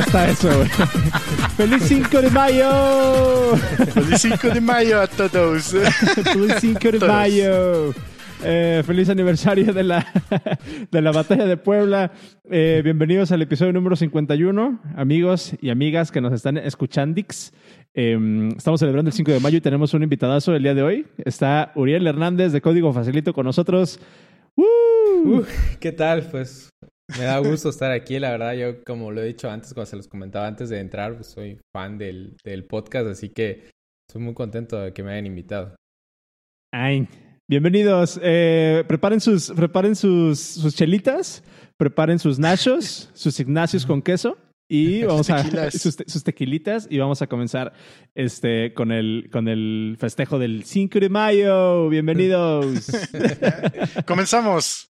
está eso, güey. ¡Feliz 5 de mayo! ¡Feliz 5 de mayo a todos! ¡Feliz 5 de mayo! Eh, feliz aniversario de la, de la batalla de Puebla. Eh, bienvenidos al episodio número 51, amigos y amigas que nos están escuchando. Eh, estamos celebrando el 5 de mayo y tenemos un invitadazo el día de hoy. Está Uriel Hernández de Código Facilito con nosotros. Uh, ¿Qué tal? Pues me da gusto estar aquí, la verdad. Yo, como lo he dicho antes, cuando se los comentaba antes de entrar, pues soy fan del, del podcast, así que estoy muy contento de que me hayan invitado. Ay, bienvenidos. Eh, preparen sus, preparen sus, sus chelitas, preparen sus nachos, sus ignacios con queso. Y vamos a sus, sus, tequilitas y vamos a comenzar este con el con el festejo del 5 de mayo. Bienvenidos. Comenzamos.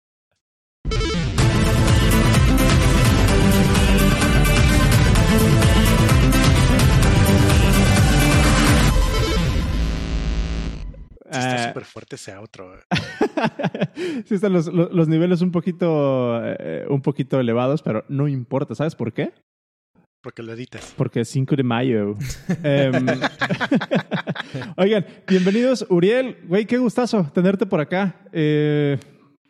Está súper fuerte ese otro. sí están los, los, niveles un poquito, eh, un poquito elevados, pero no importa. ¿Sabes por qué? Porque lo editas. Porque es 5 de mayo. Em, oigan, bienvenidos, Uriel. Güey, qué gustazo tenerte por acá. Eh,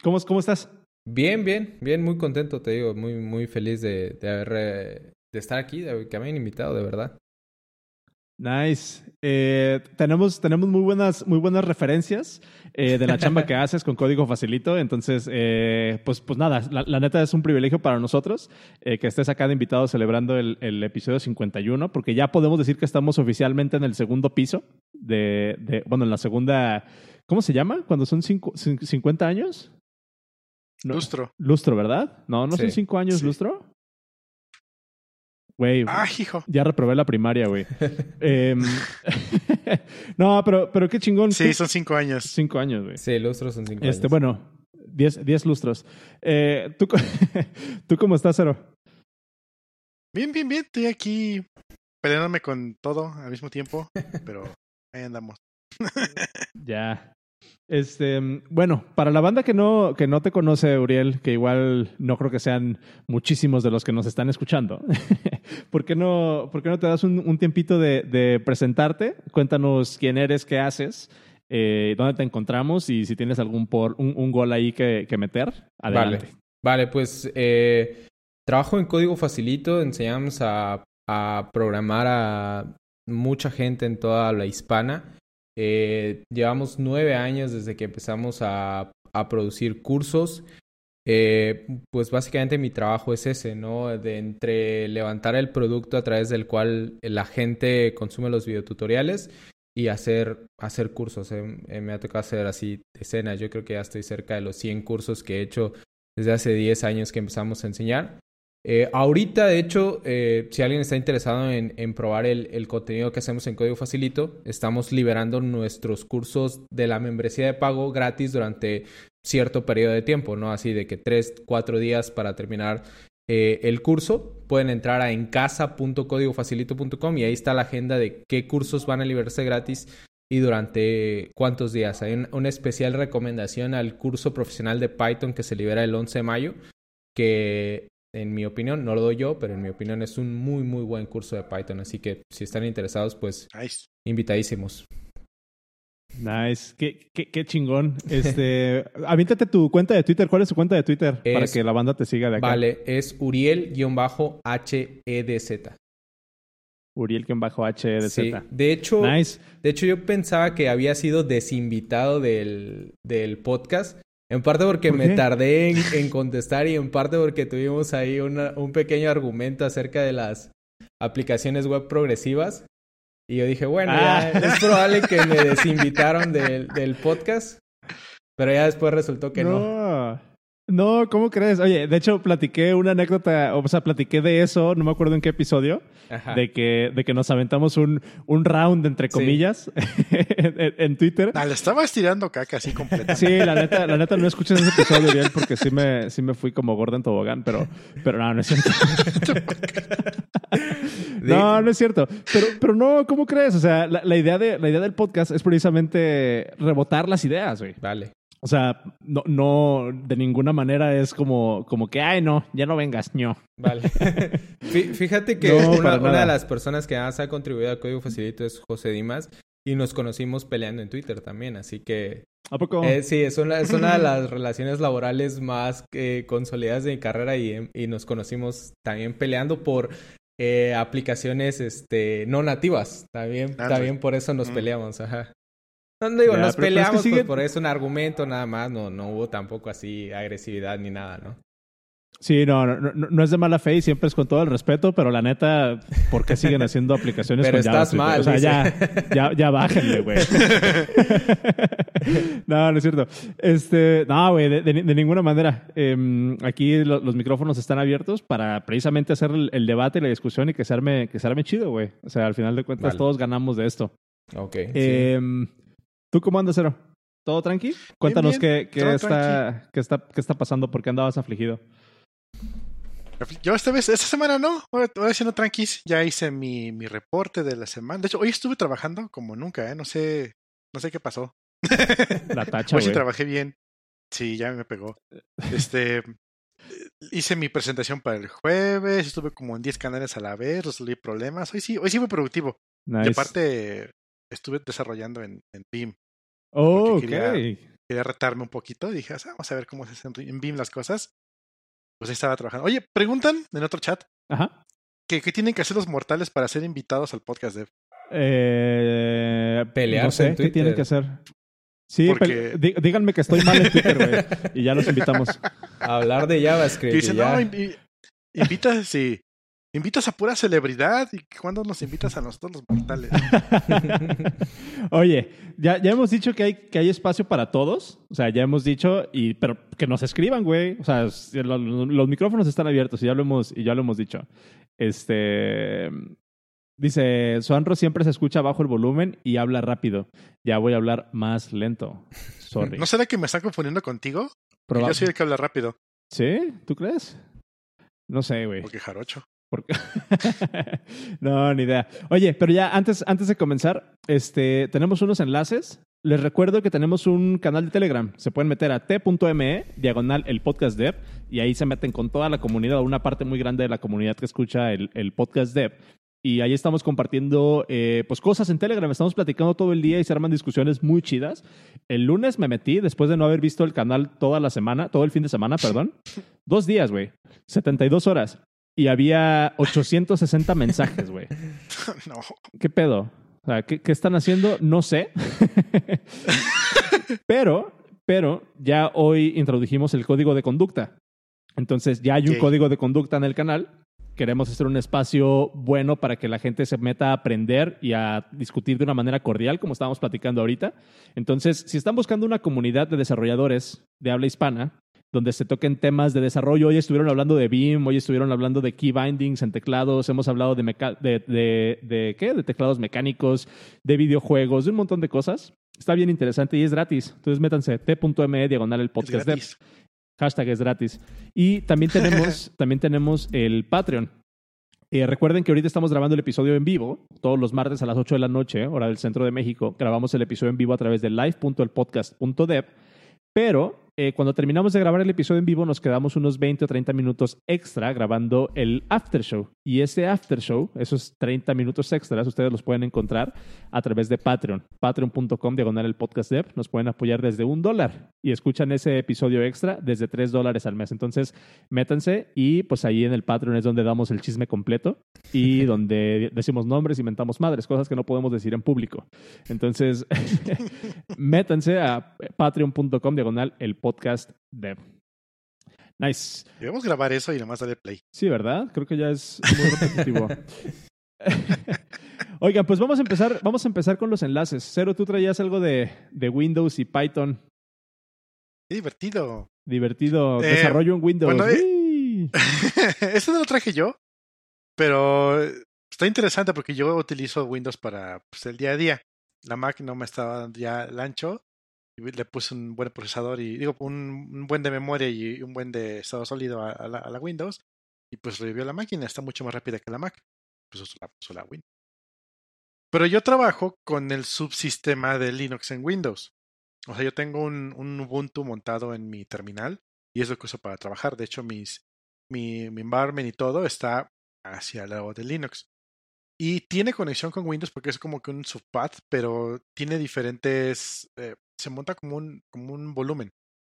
¿cómo, ¿Cómo estás? Bien, bien, bien, muy contento, te digo, muy, muy feliz de, de haber, eh, de estar aquí, de que me hayan invitado, de verdad. Nice. Eh, tenemos, tenemos muy buenas, muy buenas referencias eh, de la chamba que haces con código facilito. Entonces, eh, pues, pues nada, la, neta es un privilegio para nosotros que estés acá de invitado celebrando el, el, episodio 51, porque ya podemos decir que estamos oficialmente en el segundo piso de, de bueno, en la segunda, ¿cómo se llama? Cuando son cinco, 50 años. lustro. Lustro, ¿verdad? No, no son cinco años lustro. Güey, ah, hijo. ya reprobé la primaria, güey. Em, no, pero, pero qué chingón. Sí, son cinco años. Cinco años, güey. Sí, lustros son cinco este, años. Bueno, diez, diez lustros. Eh, ¿tú, ¿Tú cómo estás, Cero? Bien, bien, bien. Estoy aquí peleándome con todo al mismo tiempo, pero ahí andamos. ya. Este, bueno, para la banda que no, que no te conoce, Uriel, que igual no creo que sean muchísimos de los que nos están escuchando, ¿por, qué no, ¿por qué no te das un, tiempito de, presentarte? Cuéntanos quién eres, qué haces, eh, dónde te encontramos y si tienes algún por, un, gol ahí que, meter. Adelante. Vale, pues eh, trabajo en Código Facilito, enseñamos a programar a mucha gente en toda la hispana. Eh, llevamos nueve años desde que empezamos a, a producir cursos. Eh, pues básicamente mi trabajo es ese, ¿no? De entre levantar el producto a través del cual la gente consume los videotutoriales y hacer, hacer cursos. Eh, me ha tocado hacer así decenas. Yo creo que ya estoy cerca de los 100 cursos que he hecho desde hace 10 años que empezamos a enseñar. Eh, ahorita, de hecho, eh, si alguien está interesado en, probar el, contenido que hacemos en Código Facilito, estamos liberando nuestros cursos de la membresía de pago gratis durante cierto periodo de tiempo, ¿no? Así de que tres, cuatro días para terminar eh, el curso. Pueden entrar a encasa.códigofacilito.com y ahí está la agenda de qué cursos van a liberarse gratis y durante cuántos días. Hay una especial recomendación al curso profesional de Python que se libera el 11 de mayo, que en mi opinión, no lo doy yo, pero en mi opinión es un muy, muy buen curso de Python. Así que si están interesados, pues invitadísimos. Nice, qué, qué, qué chingón. Este, avíntate tu cuenta de Twitter. ¿Cuál es tu cuenta de Twitter para que la banda te siga de acá? Vale, es Uriel-HEDZ. Uriel-HEDZ. Sí, de hecho, nice. de hecho yo pensaba que había sido desinvitado del, del podcast en parte porque me tardé en, contestar y en parte porque tuvimos ahí un pequeño argumento acerca de las aplicaciones web progresivas. Y yo dije, bueno, ah. es probable que me desinvitaron del, del podcast. Pero ya después resultó que no. No, ¿cómo crees? Oye, de hecho, platiqué una anécdota, o sea, platiqué de eso, no me acuerdo en qué episodio, de que, de que nos aventamos un, un round, entre comillas, en, Twitter. Ah, le estaba estirando caca así completa. Sí, la neta, la neta no escuché ese episodio bien porque sí me, sí me fui como gordo en tobogán, pero, pero no, no es cierto. no, no es cierto. Pero, pero no, ¿cómo crees? O sea, la, idea de, la idea del podcast es precisamente rebotar las ideas, güey. Vale. O sea, no, no, de ninguna manera es como, como que, ay, no, ya no vengas, ño. Vale. Fíjate que una, de las personas que más ha contribuido al Código Facilito es José Dimas y nos conocimos peleando en Twitter también, así que... ¿A poco? Eh, sí, es una, es una de las relaciones laborales más eh, consolidadas de mi carrera y, y nos conocimos también peleando por eh, aplicaciones este, no nativas. También, ah, también por eso nos peleamos, ajá. No digo, nos peleamos pues, por eso un argumento nada más, no, no hubo tampoco así agresividad ni nada, ¿no? Sí, no, no, no, es de mala fe y siempre es con todo el respeto, pero la neta, ¿por qué siguen haciendo aplicaciones pero estás mal. O sea, ya, ya, ya bájenle, güey. no, no es cierto. Este, no, güey, de, ninguna manera. Em, aquí los micrófonos están abiertos para precisamente hacer el, debate y la discusión y que se arme, que se arme chido, güey. O sea, al final de cuentas todos ganamos de esto. Ok. Em, ¿Tú cómo andas, Cero? ¿Todo tranqui? Cuéntanos qué, qué, está, qué, está, qué está pasando, por qué andabas afligido. Yo esta vez, esta semana no, ahora, haciendo tranquis, ya hice mi, mi reporte de la semana. De hecho, hoy estuve trabajando como nunca, ¿eh? No sé, no sé qué pasó. La tacha, Hoy sí trabajé bien. Sí, ya me pegó. Este, hice mi presentación para el jueves, estuve como en 10 canales a la vez, resolví problemas. Hoy sí, hoy sí fue productivo. Y aparte, estuve desarrollando en, en BIM. Oh, quería, quería, retarme un poquito. Dije, ah, vamos a ver cómo se hacen en BIM las cosas. Pues ahí estaba trabajando. Oye, preguntan en otro chat. Ajá. ¿Qué, tienen que hacer los mortales para ser invitados al podcast de Eh, Pelearse. No sé, ¿qué tienen que hacer? Sí, díganme que estoy mal en Twitter, güey. y ya los invitamos. A hablar de JavaScript. Dicen, no, invita, sí. Invitas a pura celebridad y cuando nos invitas a nosotros los mortales. Oye, ya, ya hemos dicho que hay, que hay espacio para todos. O sea, ya hemos dicho, y, pero que nos escriban, güey. O sea, los, micrófonos están abiertos y ya lo hemos, y ya lo hemos dicho. Este. Dice, Suanro siempre se escucha bajo el volumen y habla rápido. Ya voy a hablar más lento. Sorry. ¿No será que me están confundiendo contigo? Yo soy el que habla rápido. ¿Sí? ¿Tú crees? No sé, güey. Porque jarocho. no, ni idea. Oye, pero ya antes, antes de comenzar, este, tenemos unos enlaces. Les recuerdo que tenemos un canal de Telegram. Se pueden meter a t.me, diagonal el podcast dev, y ahí se meten con toda la comunidad, una parte muy grande de la comunidad que escucha el, el podcast dev. Y ahí estamos compartiendo eh, pues cosas en Telegram. Estamos platicando todo el día y se arman discusiones muy chidas. El lunes me metí, después de no haber visto el canal toda la semana, todo el fin de semana, perdón. Dos días, güey. 72 horas y había 860 mensajes, güey. No. ¿Qué pedo? O sea, ¿qué, están haciendo? No sé. pero, pero ya hoy introdujimos el código de conducta. Entonces ya hay un código de conducta en el canal. Queremos hacer un espacio bueno para que la gente se meta a aprender y a discutir de una manera cordial, como estábamos platicando ahorita. Entonces, si están buscando una comunidad de desarrolladores de habla hispana, donde se toquen temas de desarrollo. Hoy estuvieron hablando de BIM, hoy estuvieron hablando de key bindings en teclados, hemos hablado de, de, de, ¿qué? de teclados mecánicos, de videojuegos, de un montón de cosas. Está bien interesante y es gratis. Entonces métanse t.me diagonal el podcast de Hashtag es gratis. Y también tenemos, también tenemos el Patreon. Eh, recuerden que ahorita estamos grabando el episodio en vivo, todos los martes a las 8 de la noche, hora del centro de México. Grabamos el episodio en vivo a través de live.elpodcast.dev. Pero eh, cuando terminamos de grabar el episodio en vivo, nos quedamos unos 20 o 30 minutos extra grabando el after show. Y ese after show, esos 30 minutos extras, ustedes los pueden encontrar a través de Patreon. Patreon.com diagonal el podcast dev. Nos pueden apoyar desde un dólar y escuchan ese episodio extra desde 3 dólares al mes. Entonces, métanse y pues ahí en el Patreon es donde damos el chisme completo y donde decimos nombres, inventamos madres, cosas que no podemos decir en público. Entonces, métanse a patreon.com diagonal el podcast podcast Dev. Nice. Debemos grabar eso y nomás darle play. Sí, ¿verdad? Creo que ya es muy repetitivo. Oigan, pues vamos a empezar, vamos a empezar con los enlaces. Cero, tú traías algo de, de Windows y Python. Qué divertido. Divertido. Eh, Desarrollo en Windows. Bueno, eh, eso no lo traje yo, pero está interesante porque yo utilizo Windows para pues, el día a día. La Mac no me estaba dando ya el ancho le puse un buen procesador y digo un, buen de memoria y un buen de estado sólido a, la, Windows y pues revivió la máquina, está mucho más rápida que la Mac. Pues uso la, Windows. Pero yo trabajo con el subsistema de Linux en Windows. O sea, yo tengo un, un Ubuntu montado en mi terminal y es lo que uso para trabajar. De hecho, mis, mi, mi environment y todo está hacia el lado de Linux. Y tiene conexión con Windows porque es como que un subpath, pero tiene diferentes. Eh, se monta como un, como un volumen.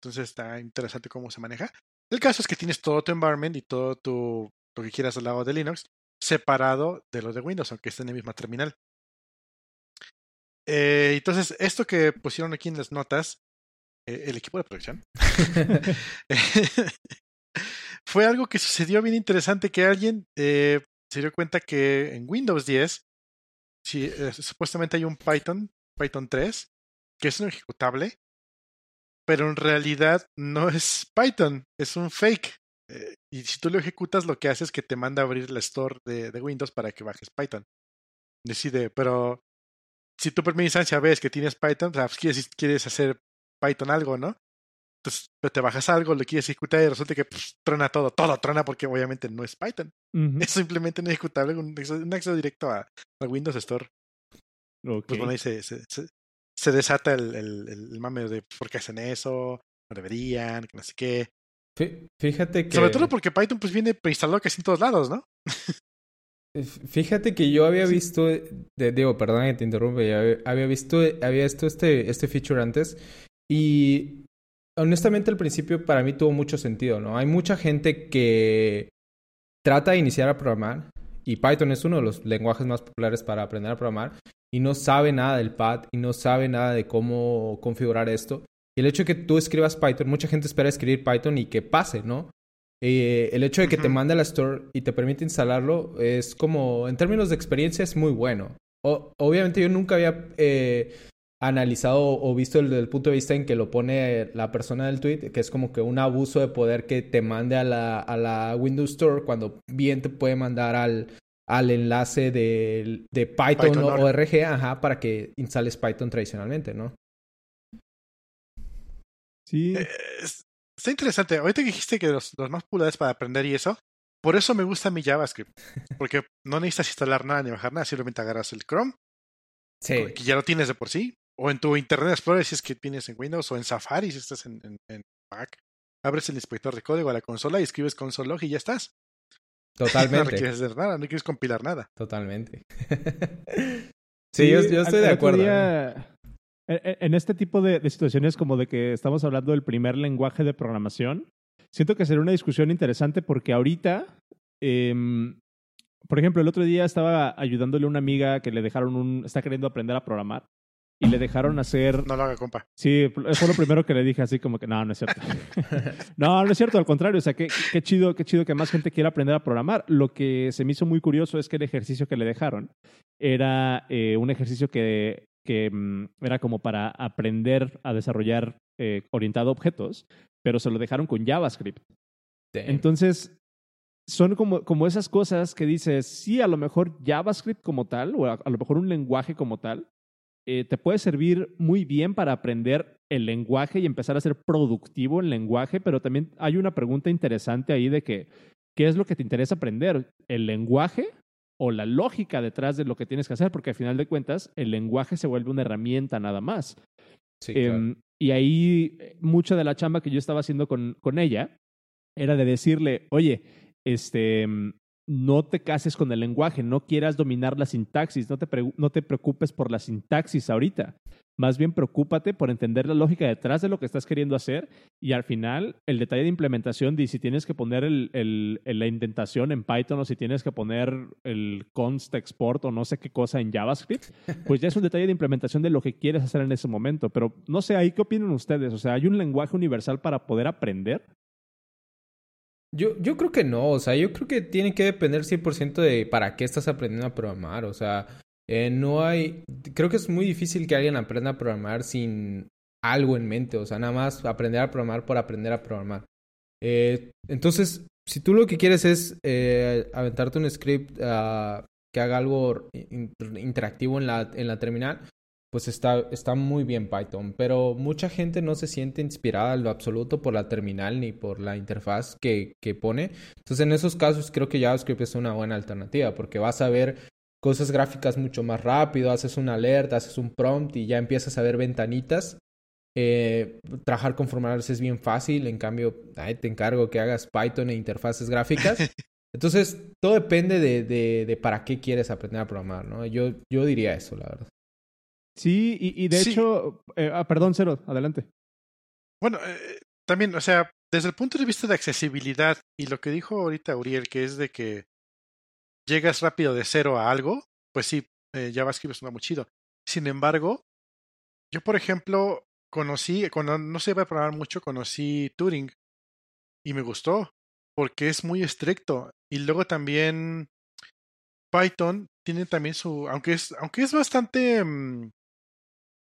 Entonces está interesante cómo se maneja. El caso es que tienes todo tu environment y todo tu, lo que quieras al lado de Linux separado de lo de Windows, aunque esté en la misma terminal. Eh, entonces, esto que pusieron aquí en las notas, eh, el equipo de producción, fue algo que sucedió bien interesante, que alguien eh, se dio cuenta que en Windows 10, si, supuestamente hay un Python, Python 3, que es un ejecutable, pero en realidad no es Python, es un fake. Eh, y si tú lo ejecutas, lo que hace es que te manda a abrir la store de, de Windows para que bajes Python. Decide, pero si tú por mi instancia ves que tienes Python, pues quieres, quieres hacer Python algo, ¿no? Entonces te bajas algo, lo quieres ejecutar y resulta que pues, trona todo, todo trona porque obviamente no es Python. Ujú. Es simplemente un ejecutable, un acceso, un acceso directo a, a Windows Store. Ok. Pues bueno, ahí se, se, se, se desata el, el, el mame de por qué hacen eso, no deberían, que no sé qué. Fí- Fíjate que... Sobre todo porque Python pues viene preinstalado casi en todos lados, ¿no? Fíjate que yo había Sí. visto, de, digo, perdón que te interrumpa, ya había- había visto, había visto este, este feature antes y honestamente al principio para mí tuvo mucho sentido, ¿no? Hay mucha gente que trata de iniciar a programar y Python es uno de los lenguajes más populares para aprender a programar y no sabe nada del pad y no sabe nada de cómo configurar esto. Y el hecho de que tú escribas Python, mucha gente espera escribir Python y que pase, ¿no? Eh, el hecho de que te mande a la store y te permite instalarlo es como, en términos de experiencia, es muy bueno. O- obviamente yo nunca había eh, analizado o visto el, desde el punto de vista en que lo pone la persona del tweet, que es como que un abuso de poder que te mande a la, a la Windows Store cuando bien te puede mandar al, al enlace de, de Python, Python o Org. Ajá, para que instales Python tradicionalmente, ¿no? Sí. Eh, es- está interesante. Ahorita que dijiste que los, los más populares para aprender y eso, por eso me gusta mi JavaScript. Porque no necesitas instalar nada ni bajar nada, simplemente agarras el Chrome, Sí. que ya lo tienes de por sí, o en tu Internet Explorer si es que tienes en Windows, o en Safari si estás en, en, en Mac. Abres el inspector de código a la consola y escribes console log y ya estás. No Totalmente. requieres hacer nada, no quieres compilar nada. Totalmente. sí, yo, estoy de acuerdo. ¿eh? día, en- en- este tipo de, de situaciones como de que estamos hablando del primer lenguaje de programación, siento que será una discusión interesante porque ahorita, em, por ejemplo, el otro día estaba ayudándole a una amiga que le dejaron un, está queriendo aprender a programar y le dejaron hacer No lo haga, compa. Sí, fue lo primero que le dije, así como que no, no es cierto. no, no es cierto, al contrario, o sea, qué, qué chido, qué chido que más gente quiera aprender a programar. Lo que se me hizo muy curioso es que el ejercicio que le dejaron era eh, un ejercicio que, que mm, era como para aprender a desarrollar eh, orientado a objetos, pero se lo dejaron con JavaScript. Damn. Entonces, son como, como esas cosas que dices, sí, a lo mejor JavaScript como tal, o a, a lo mejor un lenguaje como tal, eh, te puede servir muy bien para aprender el lenguaje y empezar a ser productivo en lenguaje, pero también hay una pregunta interesante ahí de que, ¿qué es lo que te interesa aprender? ¿El lenguaje o la lógica detrás de lo que tienes que hacer? Porque al final de cuentas, el lenguaje se vuelve una herramienta nada más. Sí, claro. Em, y ahí eh, mucha de la chamba que yo estaba haciendo con, con ella era de decirle, oye, este, mm, no te cases con el lenguaje, no quieras dominar la sintaxis, no te, no te preocupes por la sintaxis ahorita. Más bien preocúpate por entender la lógica detrás de lo que estás queriendo hacer y al final el detalle de implementación de si tienes que poner la indentación en Python o si tienes que poner el const export o no sé qué cosa en JavaScript, pues ya es un detalle de implementación de lo que quieres hacer en ese momento. Pero no sé, ahí qué opinan ustedes. O sea, ¿hay un lenguaje universal para poder aprender? Yo, yo creo que no, o sea, yo creo que tiene que depender 100% de para qué estás aprendiendo a programar, o sea, eh, no hay, creo que es muy difícil que alguien aprenda a programar sin algo en mente, o sea, nada más aprender a programar por aprender a programar. Eh, entonces, si tú lo que quieres es eh, aventarte un script ah, que haga algo in- interactivo en la, en la terminal, pues está, está muy bien Python, pero mucha gente no se siente inspirada en lo absoluto por la terminal ni por la interfaz que, que pone. Entonces, en esos casos creo que JavaScript es una buena alternativa porque vas a ver cosas gráficas mucho más rápido, haces una alerta, haces un prompt y ya empiezas a ver ventanitas Eh, trabajar con formularios es bien fácil, en cambio, ahí te encargo que hagas Python e interfaces gráficas. Entonces, todo depende de, de, de, para qué quieres aprender a programar, ¿no? Yo, yo diría eso, la verdad. Sí, y, y de Sí. hecho, eh, ah, perdón, Cero, adelante. Bueno, eh, también, o sea, desde el punto de vista de accesibilidad y lo que dijo ahorita Uriel, que es de que llegas rápido de cero a algo, pues sí, eh, JavaScript suena muy chido. Sin embargo, yo, por ejemplo, conocí, cuando no se iba a programar mucho, conocí Turing y me gustó porque es muy estricto. Y luego también Python tiene también su, aunque es, aunque es bastante mm,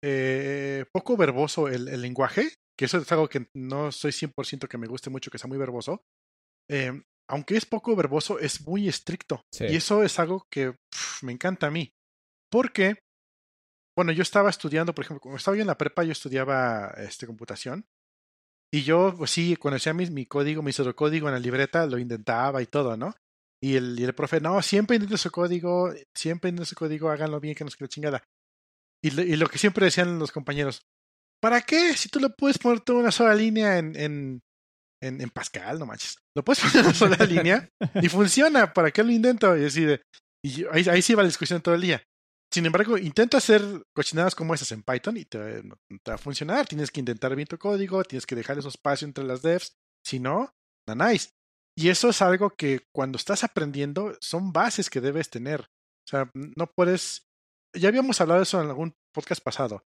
eh, poco verboso el, el lenguaje, que eso es algo que no soy 100% que me guste mucho, que sea muy verboso. Eh, aunque es poco verboso, es muy estricto. Sí. Y eso es algo que me encanta a mí. Porque, bueno, yo estaba estudiando, por ejemplo, cuando estaba yo en la prepa, yo estudiaba este, computación. Y yo, pues sí, conocía mi, mi código, mi pseudocódigo en la libreta, lo intentaba y todo, ¿no? Y el, y el profe, no, siempre intenten su código, siempre intenten su código, háganlo bien, que nos quede chingada. Y, lo- y lo que siempre decían los compañeros, ¿para qué? Si tú lo puedes poner toda una sola línea en, en, en, en Pascal, no manches. Lo puedes poner en una sola línea y funciona, ¿para qué lo intento? Y así de, y yo- ahí, ahí sí va la discusión todo el día. Sin embargo, intenta hacer cochinadas como esas en Python y te, no te va a funcionar. Tienes que intentar bien tu código, tienes que dejar esos espacio entre las devs. Si no, no nice. Y eso es algo que cuando estás aprendiendo son bases que debes tener. O sea, no puedes. Ya habíamos hablado de eso en algún podcast pasado.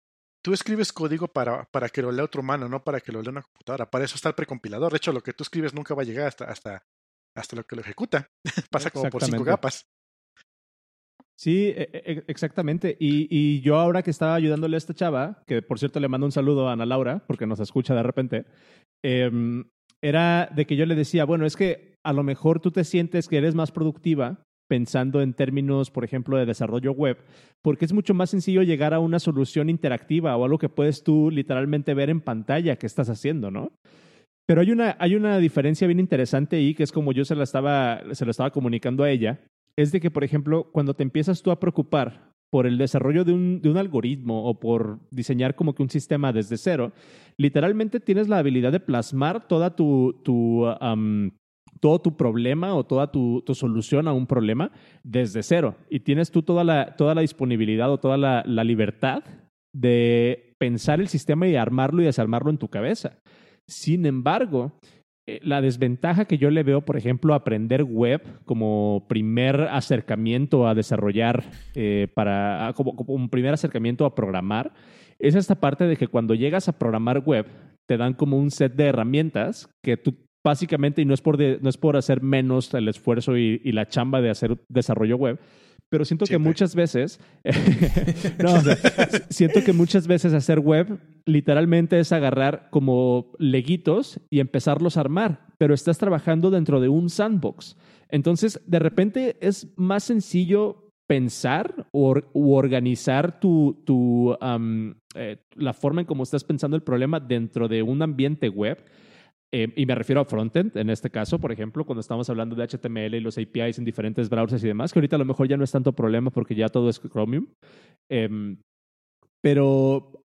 Tú escribes código para, para que lo lea otro humano, no para que lo lea una computadora. Para eso está el precompilador. De hecho, lo que tú escribes nunca va a llegar hasta, hasta, hasta lo que lo ejecuta. Pasa como por cinco capas. Sí, e- e- exactamente. Y, y yo ahora que estaba ayudándole a esta chava, que por cierto le mando un saludo a Ana Laura, porque nos escucha de repente, em, era de que yo le decía, bueno, es que a lo mejor tú te sientes que eres más productiva pensando en términos, por ejemplo, de desarrollo web, porque es mucho más sencillo llegar a una solución interactiva o algo que puedes tú literalmente ver en pantalla que estás haciendo, ¿no? Pero hay una, hay una diferencia bien interesante ahí, que es como yo se la estaba, se lo estaba comunicando a ella, es de que, por ejemplo, cuando te empiezas tú a preocupar por el desarrollo de un, de un algoritmo o por diseñar como que un sistema desde cero, literalmente tienes la habilidad de plasmar toda tu, tu, todo tu problema o toda tu, tu solución a un problema desde cero. Y tienes tú toda la, toda la disponibilidad o toda la, la libertad de pensar el sistema y armarlo y desarmarlo en tu cabeza. Sin embargo, eh, la desventaja que yo le veo, por ejemplo, aprender web como primer acercamiento a desarrollar, eh, para, como, como un primer acercamiento a programar, es esta parte de que cuando llegas a programar web, te dan como un set de herramientas que tú básicamente, y no es por, de- no es por hacer menos el esfuerzo y, y la chamba de hacer desarrollo web, pero siento que muchas veces, no, o sea, siento que muchas veces hacer web literalmente es agarrar como leguitos y empezarlos a armar, pero estás trabajando dentro de un sandbox. Entonces, de repente es más sencillo pensar o u organizar tu, tu, eh, la forma en cómo estás pensando el problema dentro de un ambiente web. Eh, y me refiero a frontend, en este caso, por ejemplo, cuando estamos hablando de HTML y los APIs en diferentes browsers y demás, que ahorita a lo mejor ya no es tanto problema porque ya todo es Chromium. Em, pero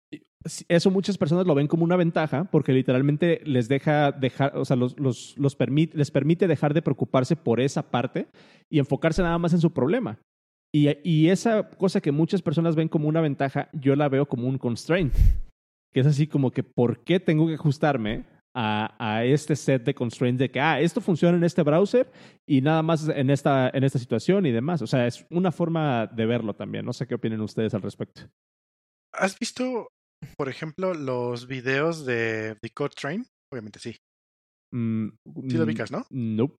eso muchas personas lo ven como una ventaja porque literalmente les deja dejar, o sea, los, los, los permite, les permite dejar de preocuparse por esa parte y enfocarse nada más en su problema. Y, y esa cosa que muchas personas ven como una ventaja, yo la veo como un constraint. Que es así como que, ¿por qué tengo que ajustarme a, a este set de constraints de que, ah, esto funciona en este browser y nada más en esta, en esta situación y demás? O sea, es una forma de verlo también. No sé qué opinan ustedes al respecto. ¿Has visto, por ejemplo, los videos de The Code Train? Obviamente sí. Mm, Sí lo mm, ubicas, ¿no? Nope.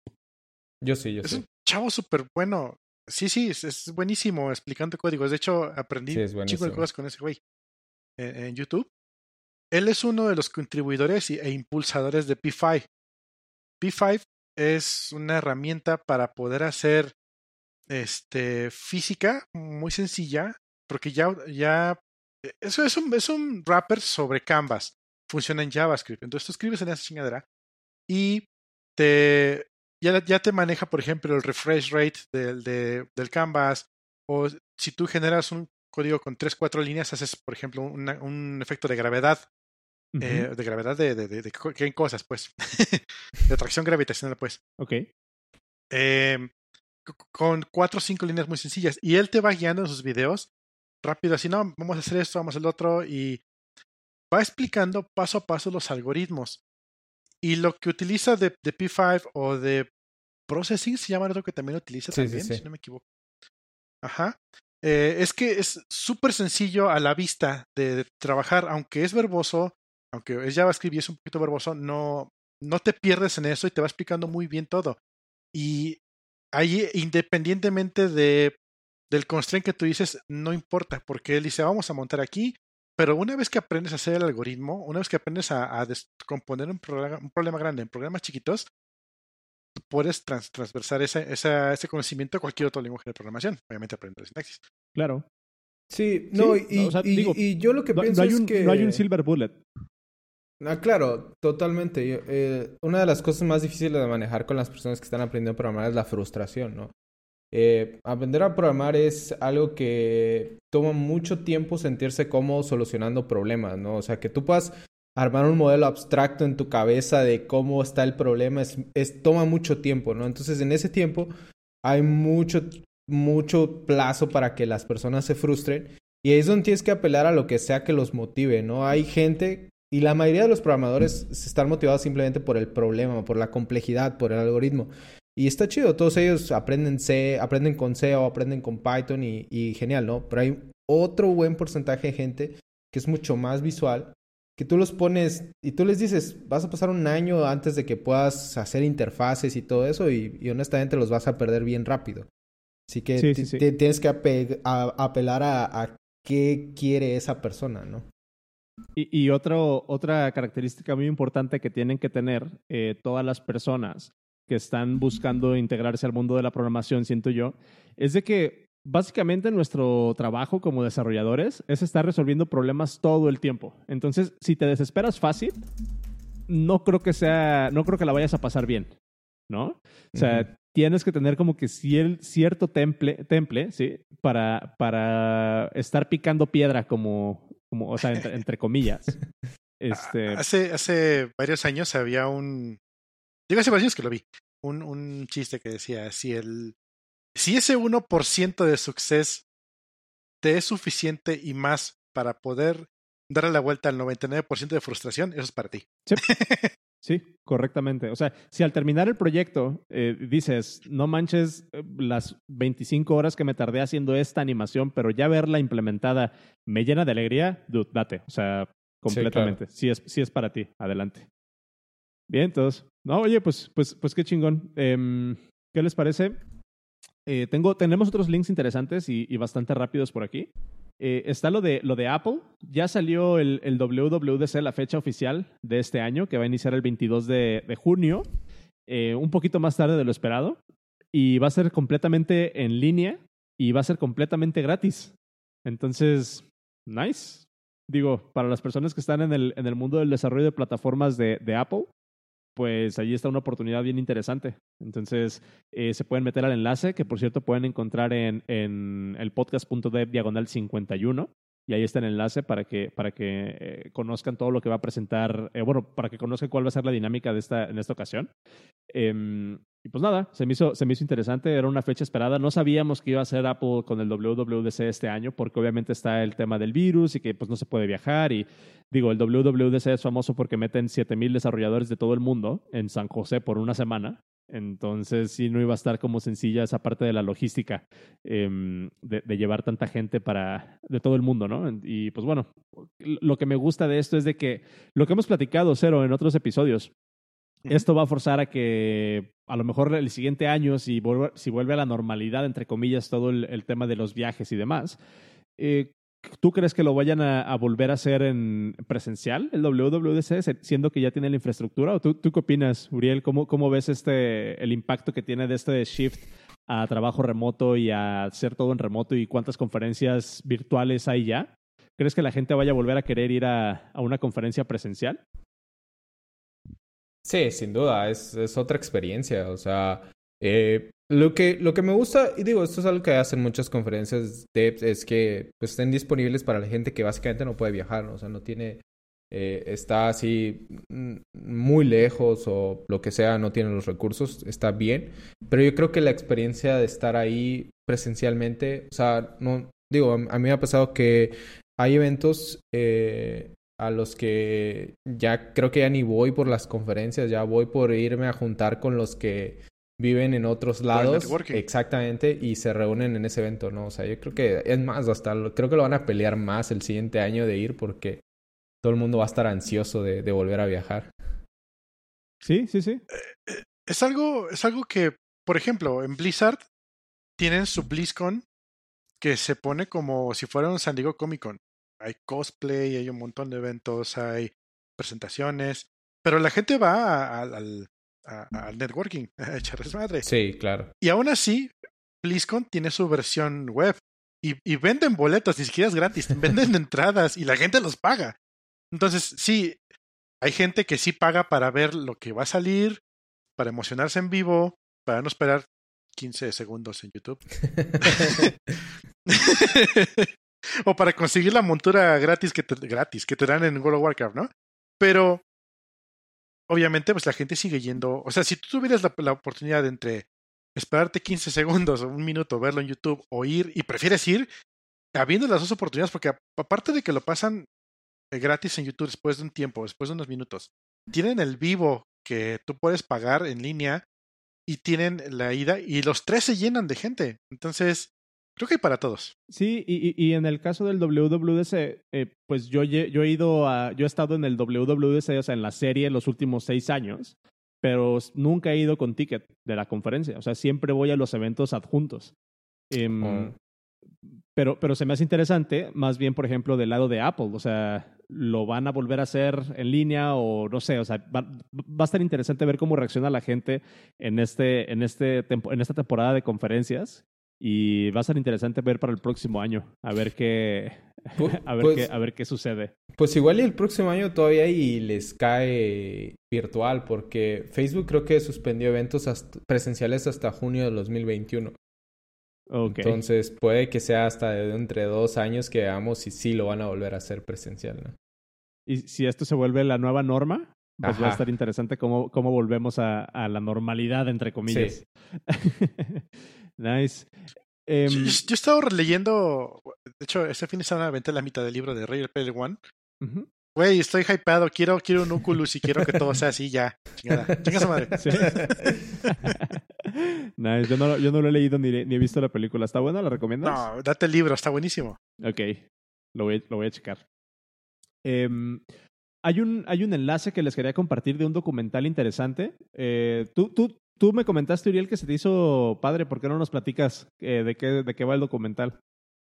Yo sí, yo Es sí. un chavo súper bueno. Sí, sí, es, es buenísimo explicando códigos. De hecho, aprendí Sí, es un chico de cosas con ese güey en, en YouTube. Él es uno de los contribuidores e impulsadores de P5. P5 es una herramienta para poder hacer este, física muy sencilla, porque ya, ya eso es un, es un wrapper sobre Canvas. Funciona en JavaScript. Entonces tú escribes en esa chingadera y te, ya, ya te maneja, por ejemplo, el refresh rate del, de- del Canvas. O si tú generas un código con 3, 4 líneas, haces, por ejemplo, un efecto de gravedad eh, de gravedad de, de, de, cosas, pues. de atracción gravitacional, pues. Ok. Eh, con cuatro o cinco líneas muy sencillas. Y él te va guiando en sus videos rápido, así, no, vamos a hacer esto, vamos a hacer lo otro. Y va explicando paso a paso los algoritmos. Y lo que utiliza de, de P5 o de Processing se llama otro que también utiliza Sí, sí, también, sí. si no me equivoco. Ajá. Eh, es que es súper sencillo a la vista de, de trabajar, aunque es verboso, aunque es JavaScript y es un poquito verboso, no, no te pierdes en eso y te va explicando muy bien todo. Y ahí, independientemente de, del constraint que tú dices, no importa, porque él dice, vamos a montar aquí, pero una vez que aprendes a hacer el algoritmo, una vez que aprendes a, a descomponer un problema, un problema grande en programas chiquitos, puedes trans, transversar ese, esa, ese conocimiento a cualquier otro lenguaje de programación. Obviamente aprender sintaxis. Claro. Sí, no, Sí, y, o sea, y- digo, y yo lo que No, pienso no hay un, es que... no hay un silver bullet. Ah, claro, totalmente. Eh, una de las cosas más difíciles de manejar con las personas que están aprendiendo a programar es la frustración, ¿no? Eh, aprender a programar es algo que toma mucho tiempo sentirse cómodo solucionando problemas, ¿no? O sea, que tú puedas armar un modelo abstracto en tu cabeza de cómo está el problema es toma mucho tiempo, ¿no? Entonces, en ese tiempo hay mucho mucho plazo para que las personas se frustren y ahí es donde tienes que apelar a lo que sea que los motive, ¿no? Hay gente y la mayoría de los programadores se están motivados simplemente por el problema, por la complejidad, por el algoritmo. Y está chido, todos ellos aprenden C, aprenden con C o aprenden con Python y, y genial, ¿no? Pero hay otro buen porcentaje de gente que es mucho más visual, que tú los pones y tú les dices, vas a pasar un año antes de que puedas hacer interfaces y todo eso y, y honestamente los vas a perder bien rápido. Así que Sí, ti- sí, sí. ti- tienes que ape- a- apelar a, a qué quiere esa persona, ¿no? Y, y otro, otra característica muy importante que tienen que tener eh, todas las personas que están buscando integrarse al mundo de la programación, siento yo, es de que básicamente nuestro trabajo como desarrolladores es estar resolviendo problemas todo el tiempo. Entonces, si te desesperas fácil, no creo que sea, no creo que la vayas a pasar bien, ¿no? O sea, tienes que tener como que cier- cierto temple, temple, ¿sí? Para, para estar picando piedra como, como o sea, entre, entre comillas. Este, Hace, hace varios años había un. Digo, hace varios años que lo vi. Un, un chiste que decía: si el. Si ese 1% de success te es suficiente y más para poder darle la vuelta al 99% de frustración, eso es para ti. Sí, correctamente. O sea, si al terminar el proyecto eh, dices, no manches eh, las 25 horas que me tardé haciendo esta animación, pero ya verla implementada me llena de alegría, dude, date. O sea, completamente. Sí, es, sí es para ti. Adelante. Bien, entonces. No, oye, pues, pues, pues qué chingón. Em, ¿Qué les parece? Eh, tengo, tenemos otros links interesantes y, y bastante rápidos por aquí. Eh, está lo de, lo de Apple. Ya salió el, el WWDC, la fecha oficial de este año, que va a iniciar el 22 de, junio, eh, un poquito más tarde de lo esperado. Y va a ser completamente en línea y va a ser completamente gratis. Entonces, nice. Digo, para las personas que están en el, en el mundo del desarrollo de plataformas de Apple, pues ahí está una oportunidad bien interesante. Entonces, eh, se pueden meter al enlace, que por cierto pueden encontrar en, en el podcast.dev diagonal 51. Y ahí está el enlace para que, para que eh, conozcan todo lo que va a presentar, eh, bueno, para que conozcan cuál va a ser la dinámica de esta, en esta ocasión. Em, y pues nada, se me, hizo, se me hizo interesante, era una fecha esperada. No sabíamos que iba a ser Apple con el WWDC este año, porque obviamente está el tema del virus y que pues no se puede viajar. Y digo, el WWDC es famoso porque meten 7000 desarrolladores de todo el mundo en San José por una semana. Entonces sí no iba a estar como sencilla esa parte de la logística em, de, de llevar tanta gente para de todo el mundo, ¿no? Y pues bueno, lo que me gusta de esto es de que lo que hemos platicado, Cero, en otros episodios, esto va a forzar a que a lo mejor el siguiente año, si vuelve, si vuelve a la normalidad, entre comillas, todo el, el tema de los viajes y demás, eh, ¿tú crees que lo vayan a, volver a hacer en presencial, el WWDC, siendo que ya tiene la infraestructura? ¿O tú, tú qué opinas, Uriel? ¿Cómo, ¿Cómo ves este, el impacto que tiene de este shift a trabajo remoto y a hacer todo en remoto y cuántas conferencias virtuales hay ya? ¿Crees que la gente vaya a volver a querer ir a, a una conferencia presencial? Sí, sin duda, es, es otra experiencia. O sea, eh, lo, que, lo que me gusta, y digo, esto es algo que hacen muchas conferencias devs, es que pues, estén disponibles para la gente que básicamente no puede viajar, o sea, no tiene eh, está así mm, muy lejos o lo que sea, no tiene los recursos, está bien. Pero yo creo que la experiencia de estar ahí presencialmente, o sea, no digo, a, mí me ha pasado que hay eventos eh, a los que ya creo que ya ni voy por las conferencias, ya voy por irme a juntar con los que viven en otros lados. Exactamente, y se reúnen en ese evento, ¿no? O sea, yo creo que es más, hasta creo que lo van a pelear más el siguiente año de ir porque todo el mundo va a estar ansioso de, de volver a viajar. Sí, sí, sí. Eh, eh, es algo, es algo que, por ejemplo, en Blizzard tienen su BlizzCon que se pone como si fuera un San Diego Comic Con. Hay cosplay, hay un montón de eventos, hay presentaciones, pero la gente va al, al networking, a echarles madre. Sí, claro. Y aún así, BlizzCon tiene su versión web y, y venden boletos, ni siquiera es gratis, venden entradas y la gente los paga. Entonces, sí, hay gente que sí paga para ver lo que va a salir, para emocionarse en vivo, para no esperar 15 segundos en YouTube. o para conseguir la montura gratis que te, gratis que te dan en World of Warcraft, ¿no? Pero obviamente pues la gente sigue yendo, o sea, si tú tuvieras la, oportunidad de entre esperarte 15 segundos o un minuto, verlo en YouTube o ir y prefieres ir, habiendo las dos oportunidades, porque aparte de que lo pasan eh, gratis en YouTube después de un tiempo, después de unos minutos, tienen el vivo que tú puedes pagar en línea y tienen la ida y los tres se llenan de gente. Entonces, creo que hay para todos. Sí, y, y en el caso del WWDC, eh, pues yo, yo he ido a, yo he estado en el WWDC, o sea, en la serie los últimos seis años, pero nunca he ido con ticket de la conferencia. O sea, siempre voy a los eventos adjuntos. Em, oh. pero, pero se me hace interesante, más bien, por ejemplo, del lado de Apple. O sea, lo van a volver a hacer en línea o no sé, o sea, va, va, a estar interesante ver cómo reacciona la gente en, este, en, este en esta temporada de conferencias y va a ser interesante ver para el próximo año, a ver qué, a ver, pues, qué, a ver qué sucede. Pues igual y el próximo año todavía y les cae virtual, porque Facebook creo que suspendió eventos presenciales hasta junio de 2021. Okay. Entonces puede que sea hasta de entre dos años que veamos si sí lo van a volver a hacer presencial, ¿no? Y si esto se vuelve la nueva norma, pues va a estar interesante cómo, cómo volvemos a, a la normalidad, entre comillas. Sí. nice. Um, yo, yo, he estado releyendo, de hecho, este fin de semana aventé la mitad del libro de Ray Player One. Uh -huh. Güey, estoy hypeado, quiero, quiero un Oculus y quiero que todo sea así ya. Chingada. Chinga su madre. Sí. nice. Yo no, yo no lo he leído ni, ni, he visto la película. ¿Está buena? ¿La recomiendas? No, date el libro, está buenísimo. Ok, lo voy, lo voy a checar. Eh, hay, un, hay un enlace que les quería compartir de un documental interesante. Eh, tú, tú, tú me comentaste, Uriel, que se te hizo padre. ¿Por qué no nos platicas eh, de, qué, de qué va el documental?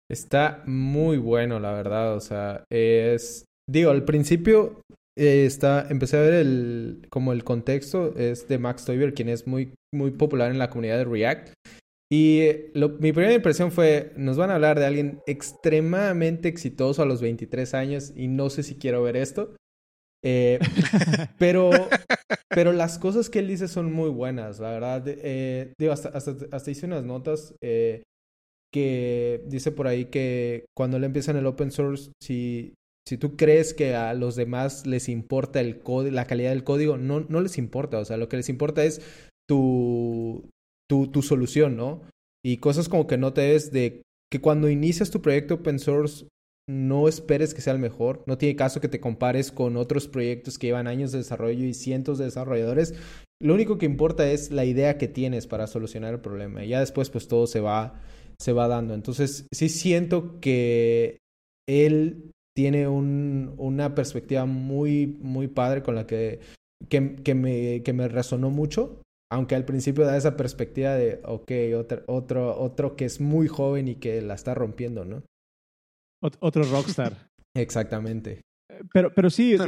Está muy bueno, la verdad. O sea, es Digo, al principio eh, está, empecé a ver el, como el contexto, es de Max Toiber, quien es muy, muy popular en la comunidad de React. Y eh, mi primera impresión fue, nos van a hablar de alguien extremadamente exitoso a los 23 años y no sé si quiero ver esto. Eh, pero, pero las cosas que él dice son muy buenas, la verdad. Eh, digo, hasta, hasta, hasta, hice unas notas eh, que dice por ahí que cuando le empiezan el open source, si, si tú crees que a los demás les importa el la calidad del código, no, no les importa. O sea, lo que les importa es tu, tu, tu solución, ¿no? Y cosas como que no te des de que cuando inicias tu proyecto open source, no esperes que sea el mejor. No tiene caso que te compares con otros proyectos que llevan años de desarrollo y cientos de desarrolladores. Lo único que importa es la idea que tienes para solucionar el problema. Y ya después, pues todo se va, se va dando. Entonces, sí siento que él tiene un, una perspectiva muy, muy padre con la que, que, que, me, que me resonó mucho. Aunque al principio da esa perspectiva de, ok, otro, otro, otro que es muy joven y que la está rompiendo, ¿no? Ot otro rockstar. Exactamente. Pero, pero sí, no,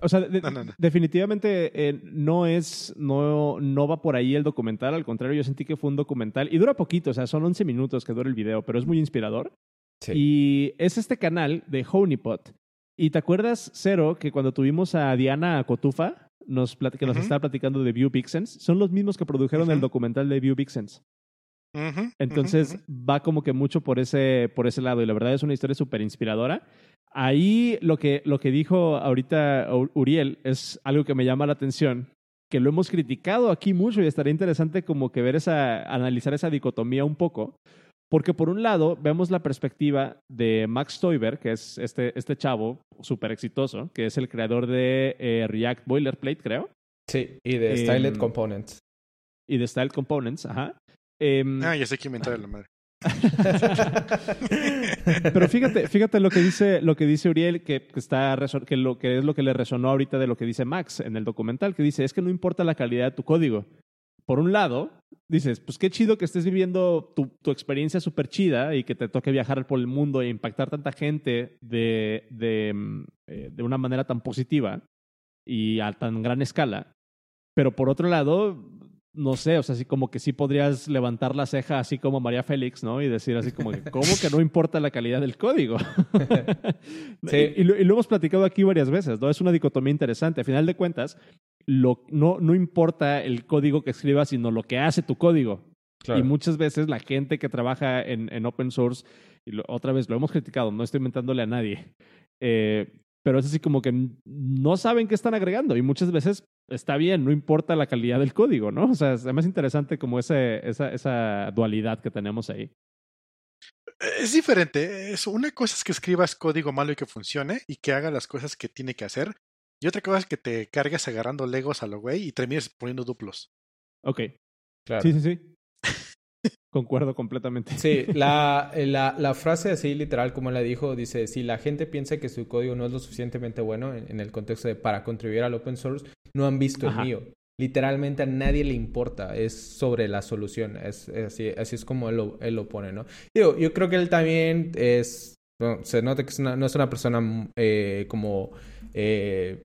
o sea, de, no, no, definitivamente eh, no es, no, no va por ahí el documental, al contrario, yo sentí que fue un documental y dura poquito, o sea, son 11 minutos que dura el video, pero es muy inspirador. Sí. Y es este canal de Honeypot. ¿Y te acuerdas, Cero, que cuando tuvimos a Diana Cotufa, nos que nos uh -huh. estaba platicando de View Vixens? Son los mismos que produjeron uh -huh. el documental de View Vixens. Uh -huh. Entonces va como que mucho por ese, por ese lado y la verdad es una historia súper inspiradora. Ahí lo que, lo que dijo ahorita Uriel es algo que me llama la atención, que lo hemos criticado aquí mucho y estaría interesante como que ver esa, analizar esa dicotomía un poco, porque por un lado vemos la perspectiva de Max Stoiber, que es este, este chavo súper exitoso, que es el creador de eh, React Boilerplate, creo. Sí, y de Styled em, Components. Y de Styled Components, ajá. Em, ah, ya sé quién me la madre. Pero fíjate, fíjate lo que dice, lo que dice Uriel, que, está, que, lo, que es lo que le resonó ahorita de lo que dice Max en el documental, que dice, es que no importa la calidad de tu código. Por un lado, dices, pues qué chido que estés viviendo tu, tu experiencia súper chida y que te toque viajar por el mundo e impactar tanta gente de, de, mm, eh, de una manera tan positiva y a tan gran escala. Pero por otro lado, no sé, o sea, así como que sí podrías levantar la ceja así como María Félix, ¿no? Y decir así como que, ¿cómo que no importa la calidad del código? sí. y, lo, hemos platicado aquí varias veces, ¿no? Es una dicotomía interesante. A final de cuentas, lo, no, no importa el código que escribas, sino lo que hace tu código. Y muchas veces la gente que trabaja en, en open source, y otra vez lo hemos criticado, no estoy inventándole a nadie, eh, pero es así como que no saben qué están agregando y muchas veces está bien, no importa la calidad del código, ¿no? O sea, es más interesante como ese, esa, esa dualidad que tenemos ahí. Es diferente. Es, una cosa es que escribas código malo y que funcione y que haga las cosas que tiene que hacer. Y otra cosa es que te cargues agarrando legos a lo güey y termines poniendo duplos. Ok. Claro. Sí, sí, sí. Concuerdo completamente. Sí, la, la, la, frase así literal como la dijo, dice, si la gente piensa que su código no es lo suficientemente bueno en, el contexto de para contribuir al open source, no han visto el mío. Literalmente a nadie le importa, es sobre la solución, es, así, así es como él lo, él lo pone, ¿no? Digo, yo creo que él también es, se nota que no es una persona eh, como... Eh,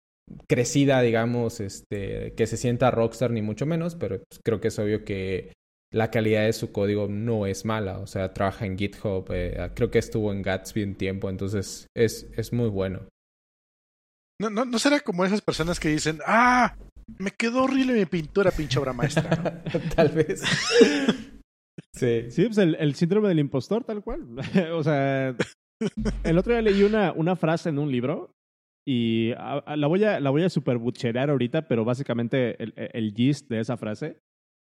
crecida, digamos, este, que se sienta rockstar ni mucho menos, pero creo que es obvio que la calidad de su código no es mala. O sea, trabaja en GitHub, eh, creo que estuvo en Gatsby un tiempo, entonces es, es muy bueno. No, no, no será como esas personas que dicen, ah, me quedó horrible mi pintura, pinche obra maestra. tal vez. sí. Sí, pues el, síndrome del impostor, tal cual. o sea, el otro día leí una, una frase en un libro y la voy a, la voy a super ahorita, pero básicamente el, el gist de esa frase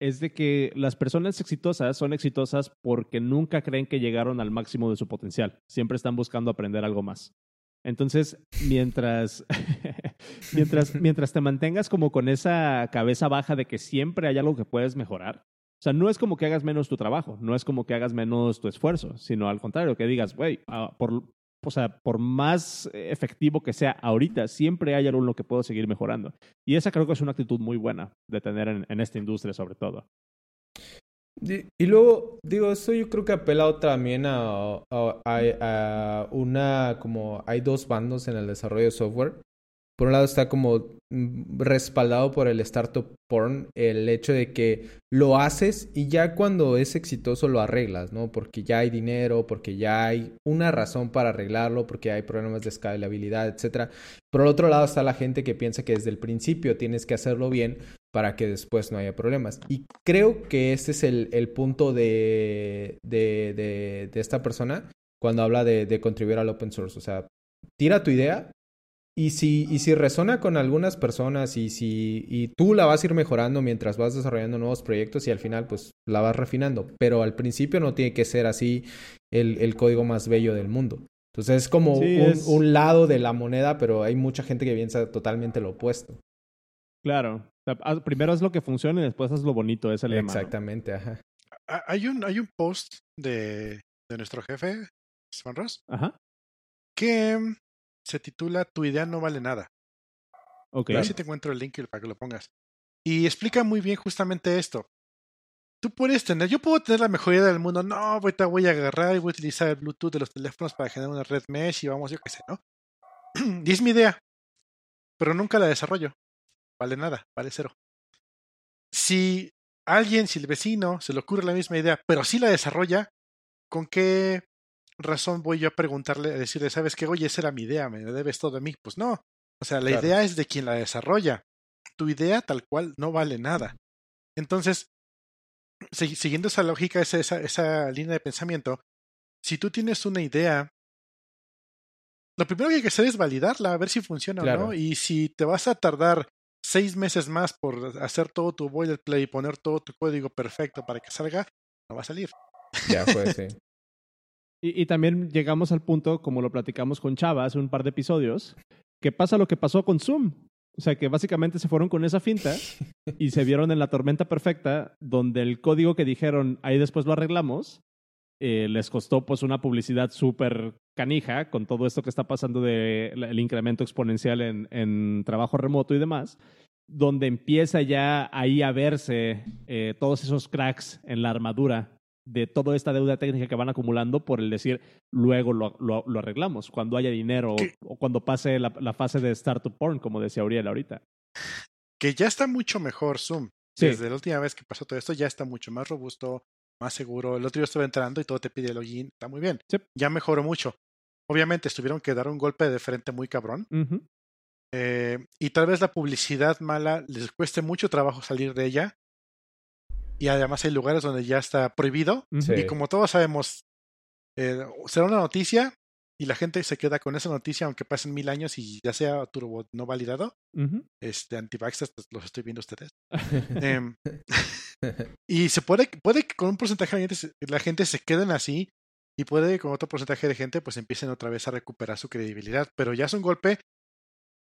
es de que las personas exitosas son exitosas porque nunca creen que llegaron al máximo de su potencial. Siempre están buscando aprender algo más. Entonces, mientras, mientras, mientras te mantengas como con esa cabeza baja de que siempre hay algo que puedes mejorar, o sea, no es como que hagas menos tu trabajo, no es como que hagas menos tu esfuerzo, sino al contrario, que digas, güey, ah, por, o sea, por más efectivo que sea ahorita, siempre hay algo que puedo seguir mejorando. Y esa creo que es una actitud muy buena de tener en, esta industria sobre todo. Y, luego, digo, eso yo creo que apela también a, una, como hay dos bandos en el desarrollo de software por un lado está como mm, respaldado por el startup porn el hecho de que lo haces y ya cuando es exitoso lo arreglas, ¿no? Porque ya hay dinero, porque ya hay una razón para arreglarlo, porque hay problemas de escalabilidad, etcétera. Por el otro lado está la gente que piensa que desde el principio tienes que hacerlo bien para que después no haya problemas. Y creo que ese es el, el punto de, de, de, de, esta persona cuando habla de, de contribuir al open source. O sea, tira tu idea, y si, y si resona con algunas personas y si y tú la vas a ir mejorando mientras vas desarrollando nuevos proyectos y al final pues la vas refinando. Pero al principio no tiene que ser así el, el código más bello del mundo. Entonces es como un, un, lado de la moneda, pero hay mucha gente que piensa totalmente lo opuesto. Claro. primero es lo que funciona y después es lo bonito, es el lema. Exactamente, ajá. Hay un, hay un post de, de nuestro jefe, Swan Ross, ajá. que se titula Tu idea no vale nada. Ok. A ver si te encuentro el link para que lo pongas. Y explica muy bien justamente esto. Tú puedes tener, yo puedo tener la mejor idea del mundo. No, ahorita voy a agarrar y voy a utilizar el Bluetooth de los teléfonos para generar una red mesh y vamos, yo qué sé, ¿no? y es mi idea. Pero nunca la desarrollo. Vale nada, vale cero. Si alguien, si el vecino se le ocurre la misma idea, pero sí la desarrolla, ¿con qué razón voy yo a preguntarle, a decirle, ¿sabes qué? Oye, esa era mi idea, me debes todo de mí. Pues no. O sea, la idea es de quien la desarrolla. Tu idea tal cual no vale nada. Entonces, siguiendo esa lógica, esa, esa, esa línea de pensamiento, si tú tienes una idea lo primero que hay que hacer es validarla, a ver si funciona o no. Y si te vas a tardar seis meses más por hacer todo tu boilerplate y poner todo tu código perfecto para que salga, no va a salir. Ya fue, sí. Y, también llegamos al punto, como lo platicamos con Chava hace un par de episodios, que pasa lo que pasó con Zoom. O sea, que básicamente se fueron con esa finta y se vieron en la tormenta perfecta, donde el código que dijeron, ahí después lo arreglamos, eh, les costó pues una publicidad súper canija con todo esto que está pasando del incremento exponencial en, en, trabajo remoto y demás, donde empieza ya ahí a verse eh, todos esos cracks en la armadura de toda esta deuda técnica que van acumulando por el decir, luego lo, lo, lo arreglamos, cuando haya dinero o, cuando pase la, la, fase de startup porn, como decía Uriel ahorita. Que ya está mucho mejor Zoom. Sí. Desde la última vez que pasó todo esto, ya está mucho más robusto, más seguro. El otro día estuve entrando y todo te pide login. Está muy bien. Sí. Ya mejoró mucho. Obviamente estuvieron que dar un golpe de frente muy cabrón. Uh -huh. eh, y tal vez la publicidad mala les cueste mucho trabajo salir de ella y además hay lugares donde ya está prohibido. Sí. Y como todos sabemos, eh, será una noticia y la gente se queda con esa noticia aunque pasen mil años y ya sea Turbo no validado. Uh -huh. Este, antivaxxers, pues, los estoy viendo ustedes. eh, y se puede, puede que con un porcentaje de gente, la gente se queden así y puede que con otro porcentaje de gente pues empiecen otra vez a recuperar su credibilidad. Pero ya es un golpe,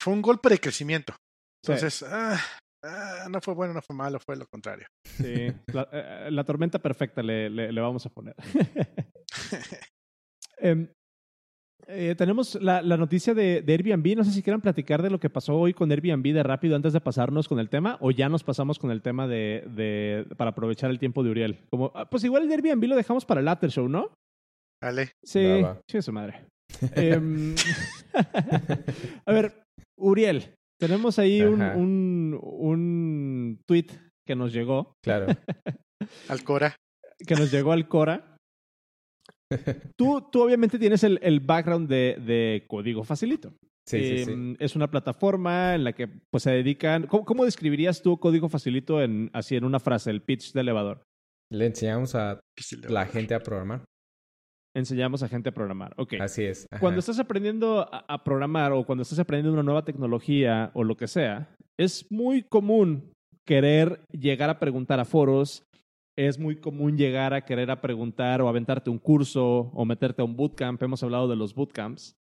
fue un golpe de crecimiento. Entonces, sí. ah, Ah, no fue bueno, no fue malo, fue lo contrario. Sí, la, eh, la tormenta perfecta le, le, le, vamos a poner. eh, eh, tenemos la, la noticia de, de, Airbnb. No sé si quieran platicar de lo que pasó hoy con Airbnb de rápido antes de pasarnos con el tema o ya nos pasamos con el tema de, de para aprovechar el tiempo de Uriel. Como, pues igual el de Airbnb lo dejamos para el after show, ¿no? Vale. Sí, sí, su madre. Em, a ver, Uriel, tenemos ahí un, un, un, tweet que nos llegó. Claro. al Cora. Que nos llegó al Cora. tú, tú obviamente tienes el, el background de, de, Código Facilito. Sí, eh, sí, sí, Es una plataforma en la que pues, se dedican. ¿Cómo, ¿Cómo, describirías tú Código Facilito en, así en una frase, el pitch de elevador? Le enseñamos a la gente a programar enseñamos a gente a programar. Ok. Así es. Ajá. Cuando estás aprendiendo a, a, programar o cuando estás aprendiendo una nueva tecnología o lo que sea, es muy común querer llegar a preguntar a foros, es muy común llegar a querer a preguntar o aventarte un curso o meterte a un bootcamp. Hemos hablado de los bootcamps.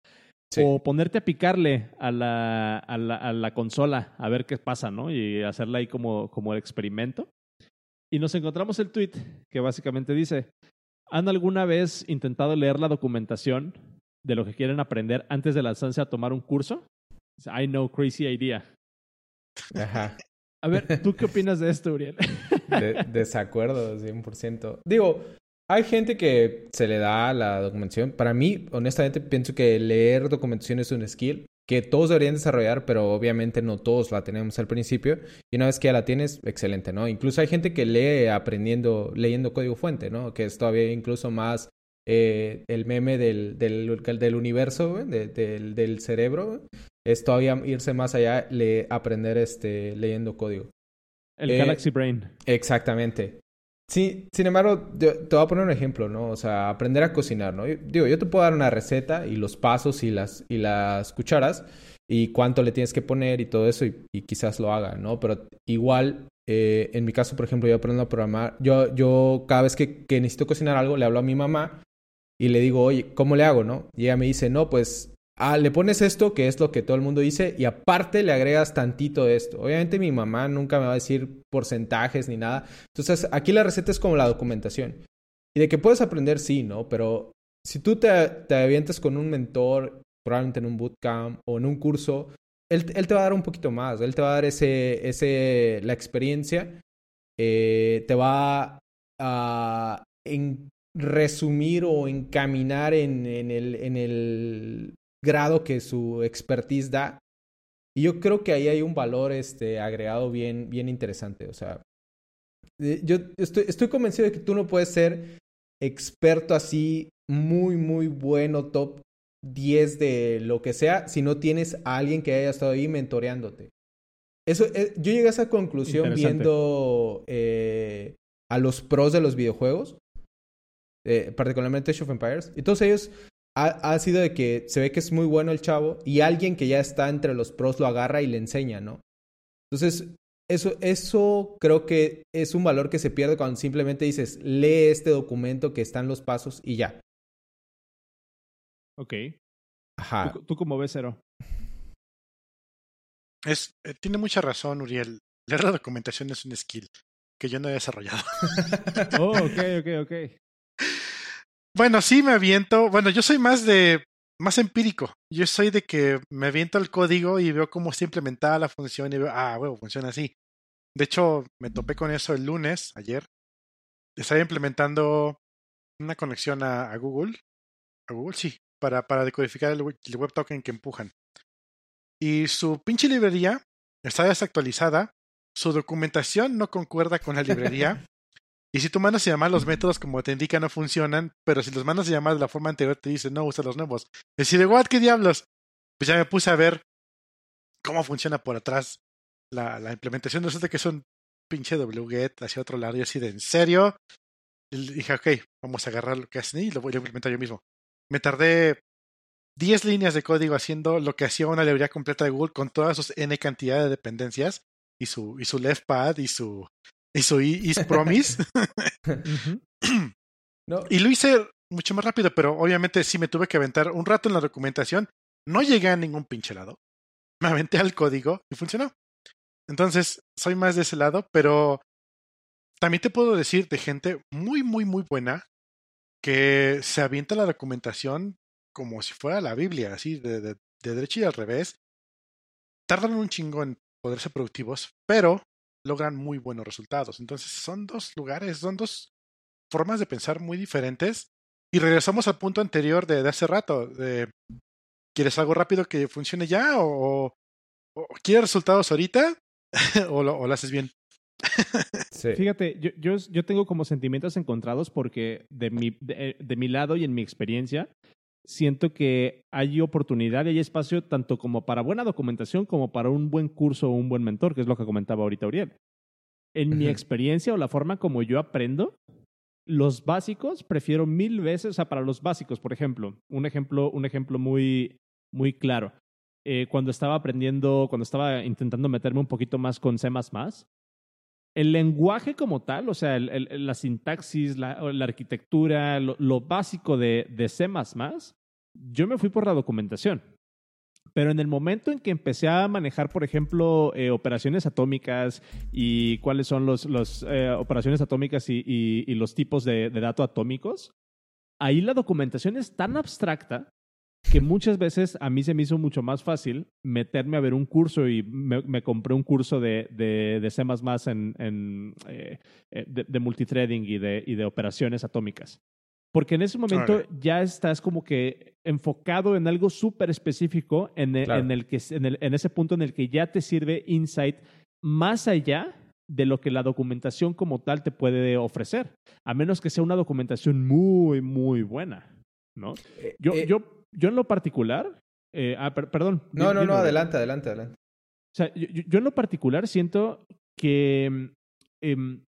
Sí. O ponerte a picarle a la, a, la, a la, consola a ver qué pasa, ¿no? Y hacerla ahí como, como el experimento. Y nos encontramos el tweet que básicamente dice, ¿Han alguna vez intentado leer la documentación de lo que quieren aprender antes de lanzarse a tomar un curso? I know, crazy idea. Ajá. A ver, ¿tú qué opinas de esto, Uriel? De, desacuerdo, 100%. Digo, hay gente que se le da la documentación. Para mí, honestamente, pienso que leer documentación es un skill que todos deberían desarrollar, pero obviamente no todos la tenemos al principio. Y una vez que ya la tienes, excelente, ¿no? Incluso hay gente que lee aprendiendo, leyendo código fuente, ¿no? Que es todavía incluso más eh, el meme del, del, del universo, de, del, del, cerebro. Es todavía irse más allá, le, aprender este, leyendo código. El eh, Galaxy Brain. Exactamente. Sí, sin embargo, yo, te voy a poner un ejemplo, ¿no? O sea, aprender a cocinar, ¿no? Yo, digo, yo te puedo dar una receta y los pasos y las, y las cucharas y cuánto le tienes que poner y todo eso y, y quizás lo haga, ¿no? Pero igual, eh, en mi caso, por ejemplo, yo aprendo a programar. Yo, yo cada vez que, que necesito cocinar algo, le hablo a mi mamá y le digo, oye, ¿cómo le hago, no? Y ella me dice, no, pues Ah, le pones esto, que es lo que todo el mundo dice, y aparte le agregas tantito de esto. Obviamente mi mamá nunca me va a decir porcentajes ni nada. Entonces, aquí la receta es como la documentación. Y de que puedes aprender, sí, ¿no? Pero si tú te, te avientas con un mentor, probablemente en un bootcamp o en un curso, él, él, te va a dar un poquito más. Él te va a dar ese, ese, la experiencia. Eh, te va a resumir o encaminar en, en, el, en el grado que su expertise da. Y yo creo que ahí hay un valor este, agregado bien, bien interesante. O sea, yo estoy, estoy convencido de que tú no puedes ser experto así, muy, muy bueno, top 10 de lo que sea, si no tienes a alguien que haya estado ahí mentoreándote. Eso, eh, yo llegué a esa conclusión viendo eh, a los pros de los videojuegos, eh, particularmente Age of Empires, y todos ellos ha, sido de que se ve que es muy bueno el chavo y alguien que ya está entre los pros lo agarra y le enseña, ¿no? Entonces, eso, eso creo que es un valor que se pierde cuando simplemente dices, lee este documento que están los pasos y ya. Ok. Ajá. ¿Tú, cómo ves, Cero? Es, eh, tiene mucha razón, Uriel. Leer la documentación es un skill que yo no he desarrollado. oh, ok, ok, ok. Bueno, sí me aviento. Bueno, yo soy más de más empírico. Yo soy de que me aviento el código y veo cómo está implementada la función y veo, ah, bueno, funciona así. De hecho, me topé con eso el lunes, ayer. Estaba implementando una conexión a, Google. A Google, sí, para, para decodificar el, el web token que empujan. Y su pinche librería está desactualizada. Su documentación no concuerda con la librería. Y si tú mandas a llamar los métodos como te indica no funcionan, pero si los mandas a llamar de la forma anterior te dice no, usa los nuevos. Decide, what, qué diablos. Pues ya me puse a ver cómo funciona por atrás la, la implementación. Resulta que es un pinche wget hacia otro lado y así de en serio. Dije, ok, vamos a agarrar lo que hacen y lo voy a implementar yo mismo. Me tardé 10 líneas de código haciendo lo que hacía una librería completa de Google con todas sus n cantidad de dependencias y su, y su left pad y su y soy Is Promise. Y lo hice mucho más rápido, pero obviamente sí me tuve que aventar un rato en la documentación. No llegué a ningún pinche lado. Me aventé al código y funcionó. Entonces, soy más de ese lado, pero también te puedo decir de gente muy, muy, muy buena que se avienta la documentación como si fuera la Biblia, así de, de, de derecha y al revés. Tardan un chingo en poder ser productivos, pero logran muy buenos resultados. Entonces son dos lugares, son dos formas de pensar muy diferentes. Y regresamos al punto anterior de, hace rato, de ¿quieres algo rápido que funcione ya? ¿O, quieres resultados ahorita? ¿O lo, haces bien? Fíjate, yo, yo, yo, tengo como sentimientos encontrados porque de mi, de, de mi lado y en mi experiencia, siento que hay oportunidad y hay espacio tanto como para buena documentación como para un buen curso o un buen mentor, que es lo que comentaba ahorita Uriel. En mi experiencia o la forma como yo aprendo, los básicos prefiero mil veces, o sea, para los básicos, por ejemplo, un ejemplo, un ejemplo muy, muy claro. Eh, cuando estaba aprendiendo, cuando estaba intentando meterme un poquito más con C++, el lenguaje como tal, o sea, la sintaxis, la, arquitectura, lo, básico de, de C, yo me fui por la documentación. Pero en el momento en que empecé a manejar, por ejemplo, eh, operaciones atómicas y cuáles son las los, eh, operaciones atómicas y, los tipos de, de datos atómicos, ahí la documentación es tan abstracta que muchas veces a mí se me hizo mucho más fácil meterme a ver un curso y me, compré un curso de, de, de C en, en eh, eh, de, multithreading y de, y de operaciones atómicas. Porque en ese momento ya estás como que enfocado en algo súper específico en el, en, el que, en, el, en ese punto en el que ya te sirve insight más allá de lo que la documentación como tal te puede ofrecer, a menos que sea una documentación muy, muy buena, ¿no? Eh, yo, yo en lo particular, eh, ah, perdón. No, no, no, adelante, adelante, adelante. O sea, yo, en lo particular siento que em,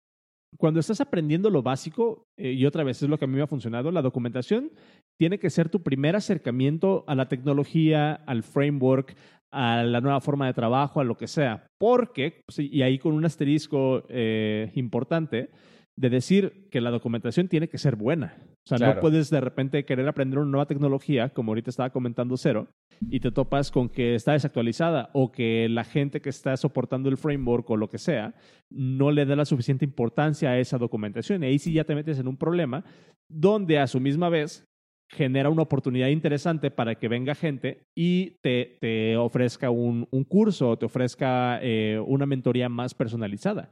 cuando estás aprendiendo lo básico, eh, y otra vez es lo que a mí me ha funcionado, la documentación tiene que ser tu primer acercamiento a la tecnología, al framework, a la nueva forma de trabajo, a lo que sea. Porque, pues, y ahí con un asterisco eh, importante, de decir que la documentación tiene que ser buena. O sea, no puedes de repente querer aprender una nueva tecnología, como ahorita estaba comentando Cero, y te topas con que está desactualizada o que la gente que está soportando el framework o lo que sea no le da la suficiente importancia a esa documentación. Y ahí sí ya te metes en un problema donde a su misma vez genera una oportunidad interesante para que venga gente y te, te ofrezca un, un curso o te ofrezca eh, una mentoría más personalizada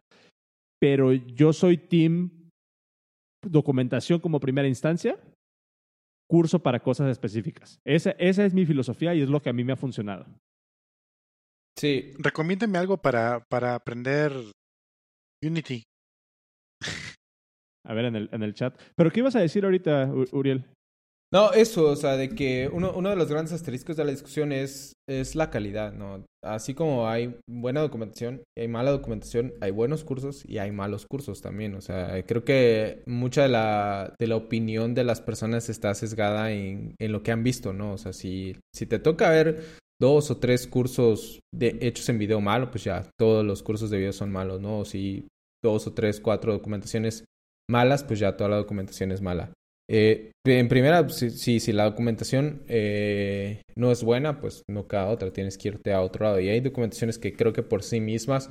pero yo soy team documentación como primera instancia, curso para cosas específicas. Esa, esa es mi filosofía y es lo que a mí me ha funcionado. Sí. Recomiéndeme algo para, para aprender Unity. A ver, en el, en el chat. ¿Pero qué ibas a decir ahorita, Uriel? No, eso, o sea, de que uno, uno de los grandes asteriscos de la discusión es, es la calidad, ¿no? Así como hay buena documentación hay mala documentación, hay buenos cursos y hay malos cursos también. O sea, creo que mucha de la, de la opinión de las personas está sesgada en, en lo que han visto, ¿no? O sea, si, si te toca ver dos o tres cursos de, hechos en video malo, pues ya todos los cursos de video son malos, ¿no? O si dos o tres, cuatro documentaciones malas, pues ya toda la documentación es mala. Eh, en primera, si, si, la documentación eh, no es buena, pues no queda otra, tienes que irte a otro lado. Y hay documentaciones que creo que por sí mismas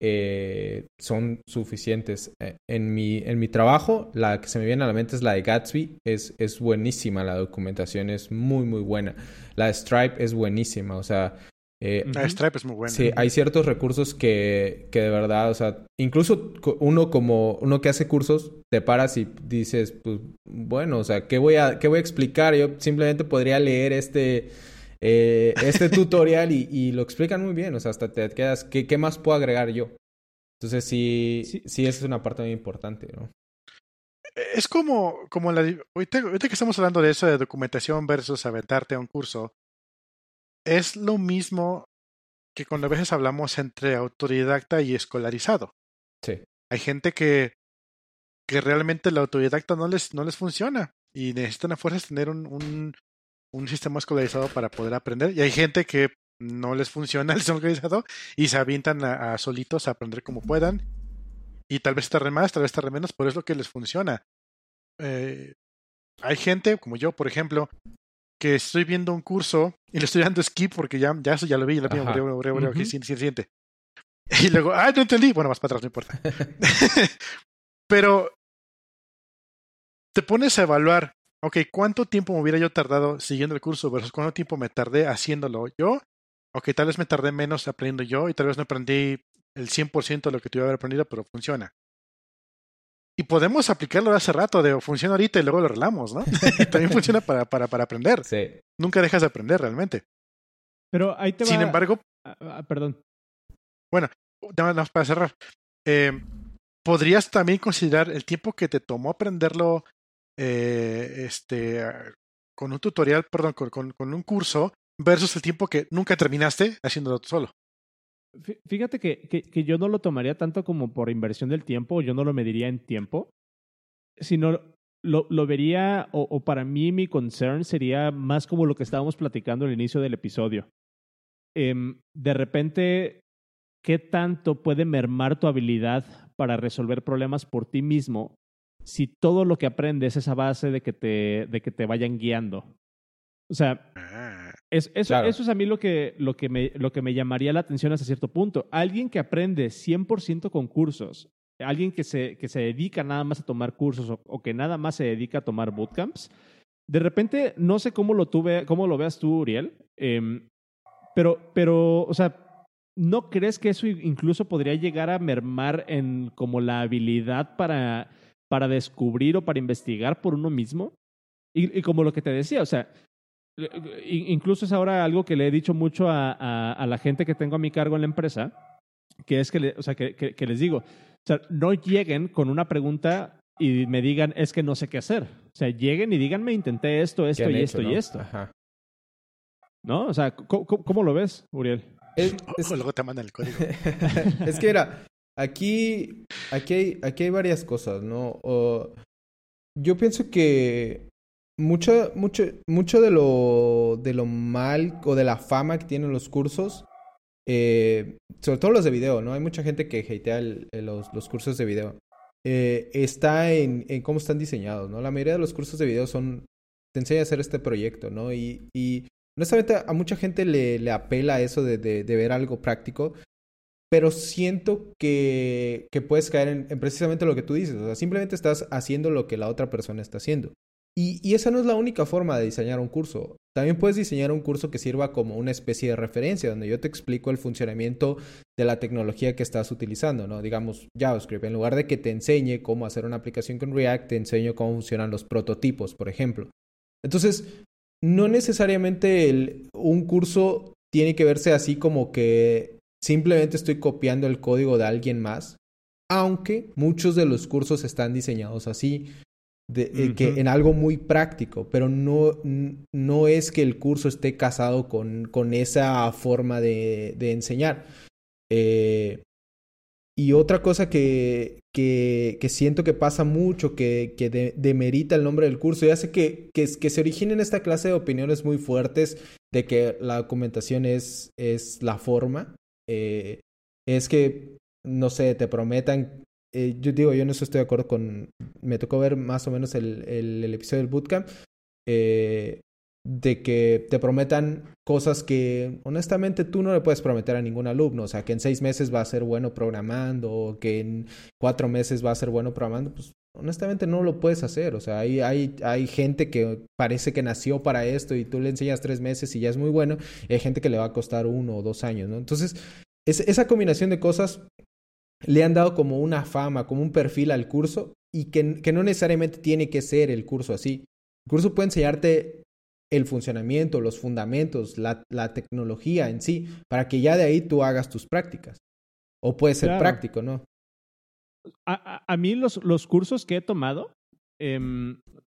eh, son suficientes. En mi, en mi trabajo, la que se me viene a la mente es la de Gatsby, es, es buenísima, la documentación es muy, muy buena. La de Stripe es buenísima, o sea, eh, Stripe es muy bueno. Sí, hay ciertos recursos que, que de verdad, o sea, incluso uno como uno que hace cursos, te paras y dices, pues, bueno, o sea, ¿qué voy a, qué voy a explicar? Yo simplemente podría leer este, eh, este tutorial y, y, lo explican muy bien, o sea, hasta te quedas, ¿qué, qué más puedo agregar yo? Entonces sí, sí, sí, esa es una parte muy importante, ¿no? Es como, como la, ahorita, ahorita que estamos hablando de eso de documentación versus aventarte a un curso, es lo mismo que cuando a veces hablamos entre autodidacta y escolarizado. Sí. Hay gente que, que realmente la autodidacta no les, no les funciona y necesitan a fuerzas tener un, un, un sistema escolarizado para poder aprender. Y hay gente que no les funciona el sistema escolarizado y se avientan a, a solitos a aprender como puedan. Y tal vez tarde más, tal vez tarde menos, pero es lo que les funciona. Eh, hay gente, como yo, por ejemplo, que estoy viendo un curso y le estoy dando skip porque ya, ya eso ya lo vi, ya lo vi, siguiente. Y luego, ah, no entendí. Bueno, más para atrás, no importa. Pero te pones a evaluar, ok, ¿cuánto tiempo me hubiera yo tardado siguiendo el curso versus cuánto tiempo me tardé haciéndolo yo? Ok, tal vez me tardé menos aprendiendo yo y tal vez no aprendí el 100% de lo que tuve que haber aprendido, pero funciona. Y podemos aplicarlo hace rato, de funciona ahorita y luego lo arreglamos, ¿no? También funciona para, para, para aprender. Sí. Nunca dejas de aprender realmente. Pero ahí te va... Sin embargo... Ah, ah, perdón. Bueno, nada más para cerrar. Eh, ¿Podrías también considerar el tiempo que te tomó aprenderlo eh, este, con un tutorial, perdón, con, con, con un curso versus el tiempo que nunca terminaste haciéndolo tú solo? Fíjate que, que, que, yo no lo tomaría tanto como por inversión del tiempo, yo no lo mediría en tiempo, sino lo, lo vería, o, para mí mi concern sería más como lo que estábamos platicando al inicio del episodio. Eh, de repente, ¿qué tanto puede mermar tu habilidad para resolver problemas por ti mismo si todo lo que aprendes es a base de que te, de que te vayan guiando? O sea, ah. Es, eso, claro. eso, es a mí lo que, lo, que me, lo que me llamaría la atención hasta cierto punto. Alguien que aprende 100% con cursos, alguien que se, que se dedica nada más a tomar cursos o, o, que nada más se dedica a tomar bootcamps, de repente, no sé cómo lo, tuve, cómo lo veas tú, Uriel, eh, pero, pero, o sea, ¿no crees que eso incluso podría llegar a mermar en como la habilidad para, para descubrir o para investigar por uno mismo? Y, y como lo que te decía, o sea, incluso es ahora algo que le he dicho mucho a, a, a, la gente que tengo a mi cargo en la empresa, que es que, le, o sea, que, que, que, les digo, o sea, no lleguen con una pregunta y me digan, es que no sé qué hacer. O sea, lleguen y díganme, intenté esto, esto y hecho, esto ¿no? y esto. Ajá. ¿No? O sea, ¿cómo, cómo lo ves, Uriel? Es, es... Luego te mandan el código. es que era, aquí, aquí, hay, aquí hay varias cosas, ¿no? O, yo pienso que mucho, mucho, mucho de lo, de lo mal o de la fama que tienen los cursos, eh, sobre todo los de video, ¿no? Hay mucha gente que hatea los, los, cursos de video. Eh, está en, en, cómo están diseñados, ¿no? La mayoría de los cursos de video son, te enseña a hacer este proyecto, ¿no? Y, y honestamente a mucha gente le, le apela eso de, de, de, ver algo práctico, pero siento que, que puedes caer en, en precisamente lo que tú dices, o sea, simplemente estás haciendo lo que la otra persona está haciendo. Y, esa no es la única forma de diseñar un curso. También puedes diseñar un curso que sirva como una especie de referencia, donde yo te explico el funcionamiento de la tecnología que estás utilizando, ¿no? Digamos, JavaScript. En lugar de que te enseñe cómo hacer una aplicación con React, te enseño cómo funcionan los prototipos, por ejemplo. Entonces, no necesariamente un curso tiene que verse así como que simplemente estoy copiando el código de alguien más, aunque muchos de los cursos están diseñados así de, que en algo muy práctico, pero no, no es que el curso esté casado con, con esa forma de, de enseñar. Eh, y otra cosa que, que, que, siento que pasa mucho, que, que demerita el nombre del curso, ya sé que, que, que se originen esta clase de opiniones muy fuertes de que la documentación es, es la forma, eh, es que, no sé, te prometan, eh, yo digo, yo no estoy de acuerdo con, me tocó ver más o menos el, el, episodio del bootcamp, eh, de que te prometan cosas que honestamente tú no le puedes prometer a ningún alumno, o sea, que en seis meses va a ser bueno programando o que en cuatro meses va a ser bueno programando, pues honestamente no lo puedes hacer, o sea, hay, hay, hay gente que parece que nació para esto y tú le enseñas tres meses y ya es muy bueno, y hay gente que le va a costar uno o dos años, ¿no? Entonces, es, esa combinación de cosas le han dado como una fama, como un perfil al curso y que, que no necesariamente tiene que ser el curso así. El curso puede enseñarte el funcionamiento, los fundamentos, la, la, tecnología en sí, para que ya de ahí tú hagas tus prácticas. O puede ser práctico, ¿no? A, a, mí los, los, cursos que he tomado eh,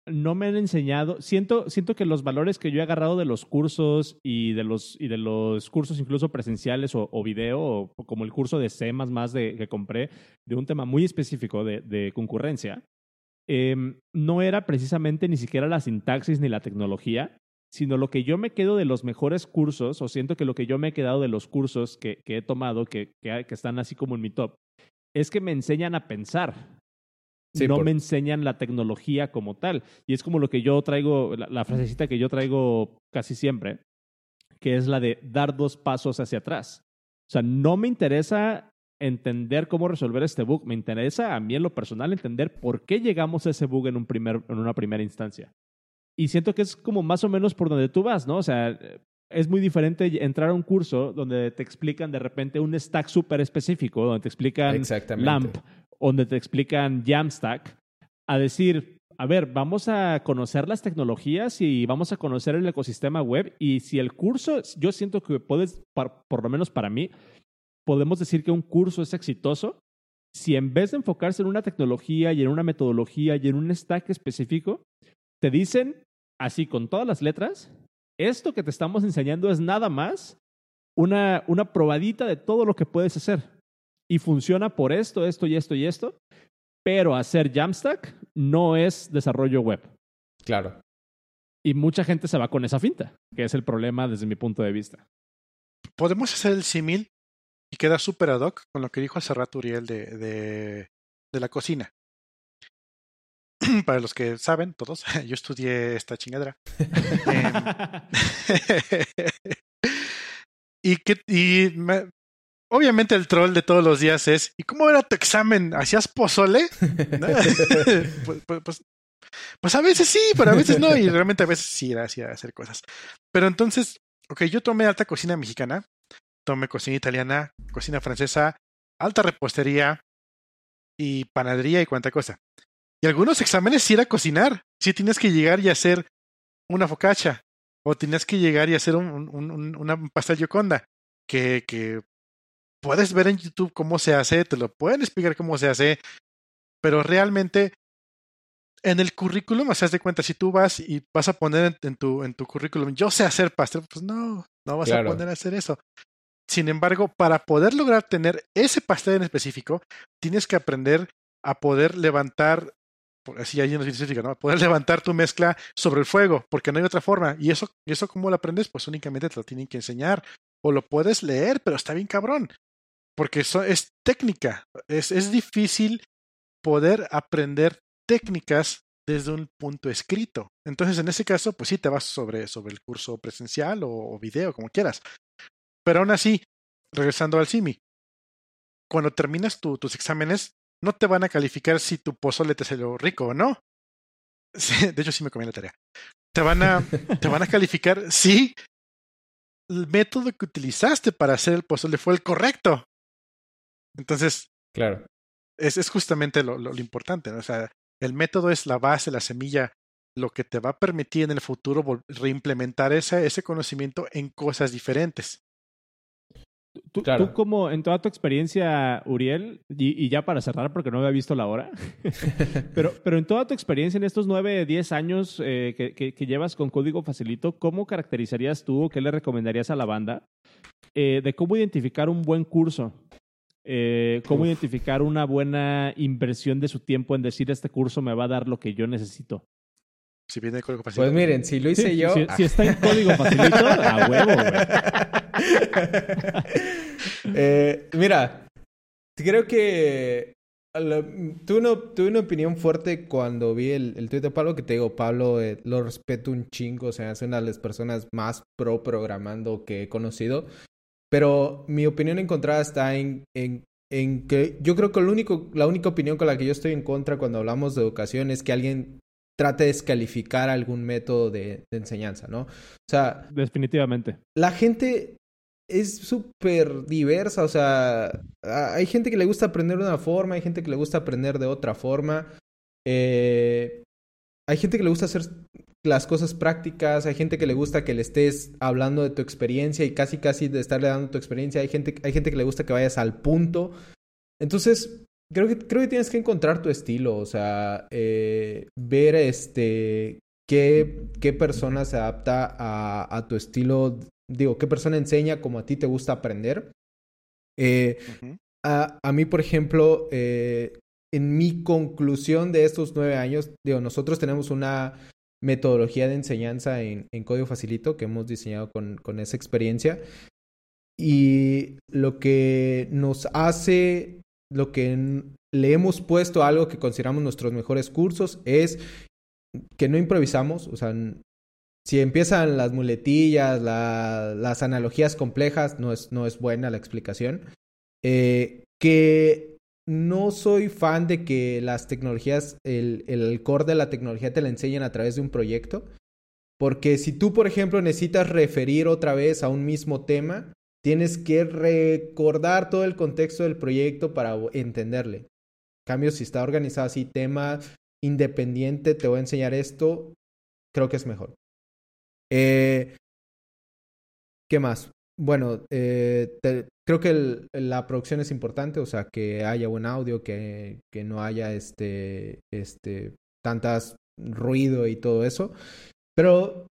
no me han enseñado, siento, siento que los valores que yo he agarrado de los cursos y de los, y de los cursos incluso presenciales o, video, o, como el curso de C de, que compré, de un tema muy específico de, concurrencia, eh, no era precisamente ni siquiera la sintaxis ni la tecnología, sino lo que yo me quedo de los mejores cursos, o siento que lo que yo me he quedado de los cursos que, he tomado, que, que, están así como en mi top, es que me enseñan a pensar. Sí, no por... me enseñan la tecnología como tal. Y es como lo que yo traigo, la, la frasecita que yo traigo casi siempre, que es la de dar dos pasos hacia atrás. O sea, no me interesa entender cómo resolver este bug, me interesa a mí en lo personal entender por qué llegamos a ese bug en, un primer, en una primera instancia. Y siento que es como más o menos por donde tú vas, ¿no? O sea, es muy diferente entrar a un curso donde te explican de repente un stack súper específico, donde te explican LAMP, donde te explican Jamstack, a decir, a ver, vamos a conocer las tecnologías y vamos a conocer el ecosistema web. Y si el curso, yo siento que puedes, por lo menos para mí, podemos decir que un curso es exitoso si en vez de enfocarse en una tecnología y en una metodología y en un stack específico, te dicen así con todas las letras, esto que te estamos enseñando es nada más una, una probadita de todo lo que puedes hacer. Y funciona por esto, esto y esto y esto. Pero hacer Jamstack no es desarrollo web. Claro. Y mucha gente se va con esa finta, que es el problema desde mi punto de vista. Podemos hacer el símil y queda súper ad hoc con lo que dijo hace rato Uriel de, de, de la cocina. para los que saben, todos, yo estudié esta chingadera. y que, y me, obviamente el troll de todos los días es, ¿y cómo era tu examen? ¿Hacías pozole? pues, pues, pues, pues, a veces sí, pero a veces no, y realmente a veces sí era así hacer cosas. Pero entonces, ok, yo tomé alta cocina mexicana, tomé cocina italiana, cocina francesa, alta repostería y panadería y cuánta cosa. Y algunos exámenes sí era cocinar. Sí tienes que llegar y hacer una focaccia. O tienes que llegar y hacer un, un, un una pastel yoconda. Que, que puedes ver en YouTube cómo se hace, te lo pueden explicar cómo se hace. Pero realmente en el currículum, o sea, de cuenta, si tú vas y vas a poner en, en, tu, en tu currículum, yo sé hacer pastel, pues no, no vas claro. a poner a hacer eso. Sin embargo, para poder lograr tener ese pastel en específico, tienes que aprender a poder levantar así hay una científica, ¿no? Poder levantar tu mezcla sobre el fuego, porque no hay otra forma. ¿Y eso, eso cómo lo aprendes? Pues únicamente te lo tienen que enseñar. O lo puedes leer, pero está bien cabrón. Porque eso es técnica. Es, es difícil poder aprender técnicas desde un punto escrito. Entonces, en ese caso, pues sí, te vas sobre, sobre el curso presencial o, video, como quieras. Pero aún así, regresando al CIMI, cuando terminas tu, tus exámenes, no te van a calificar si tu pozole te salió rico o no. De hecho, sí me comí la tarea. Te van a, te van a calificar si el método que utilizaste para hacer el pozole fue el correcto. Entonces, claro. Es, es justamente lo, lo, lo importante. ¿no? O sea, el método es la base, la semilla, lo que te va a permitir en el futuro reimplementar ese, ese conocimiento en cosas diferentes. Tú, tú, como en toda tu experiencia, Uriel, y, ya para cerrar porque no había visto la hora, pero, pero en toda tu experiencia en estos nueve, diez años eh, que, que, llevas con Código Facilito, ¿cómo caracterizarías tú o qué le recomendarías a la banda eh, de cómo identificar un buen curso? Eh, cómo identificar una buena inversión de su tiempo en decir este curso me va a dar lo que yo necesito. Si viene código facilito. Pues miren, si lo hice yo. Si, está en código facilito, a huevo, eh, mira, creo que tuve, una, una, opinión fuerte cuando vi el, el tweet de Pablo, que te digo, Pablo eh, lo respeto un chingo, o sea, es una de las personas más pro programando que he conocido. Pero mi opinión encontrada está en, en, en que yo creo que lo único, la única opinión con la que yo estoy en contra cuando hablamos de educación es que alguien trate de descalificar algún método de, de enseñanza, ¿no? O sea... Definitivamente. La gente es súper diversa, o sea, hay gente que le gusta aprender de una forma, hay gente que le gusta aprender de otra forma. Eh, hay gente que le gusta hacer las cosas prácticas, hay gente que le gusta que le estés hablando de tu experiencia y casi casi de estarle dando tu experiencia, hay gente, hay gente que le gusta que vayas al punto. Entonces, creo que, creo que tienes que encontrar tu estilo, o sea, eh, ver este, qué, qué persona se adapta a, a, tu estilo, digo, qué persona enseña como a ti te gusta aprender. Eh, a, a, mí, por ejemplo, eh, en mi conclusión de estos nueve años, digo, nosotros tenemos una metodología de enseñanza en, en Código Facilito que hemos diseñado con, con esa experiencia. Y lo que nos hace, lo que le hemos puesto algo que consideramos nuestros mejores cursos es que no improvisamos, o sea, si empiezan las muletillas, la, las analogías complejas, no es, no es buena la explicación. Eh, que no soy fan de que las tecnologías, el, el core de la tecnología te la enseñen a través de un proyecto. Porque si tú, por ejemplo, necesitas referir otra vez a un mismo tema, tienes que recordar todo el contexto del proyecto para entenderle. En cambio, si está organizado así, tema independiente, te voy a enseñar esto, creo que es mejor. Eh, ¿Qué más? Bueno, eh, creo que la producción es importante, o sea, que haya buen audio, que, que no haya este, este, tantas ruido y todo eso. Pero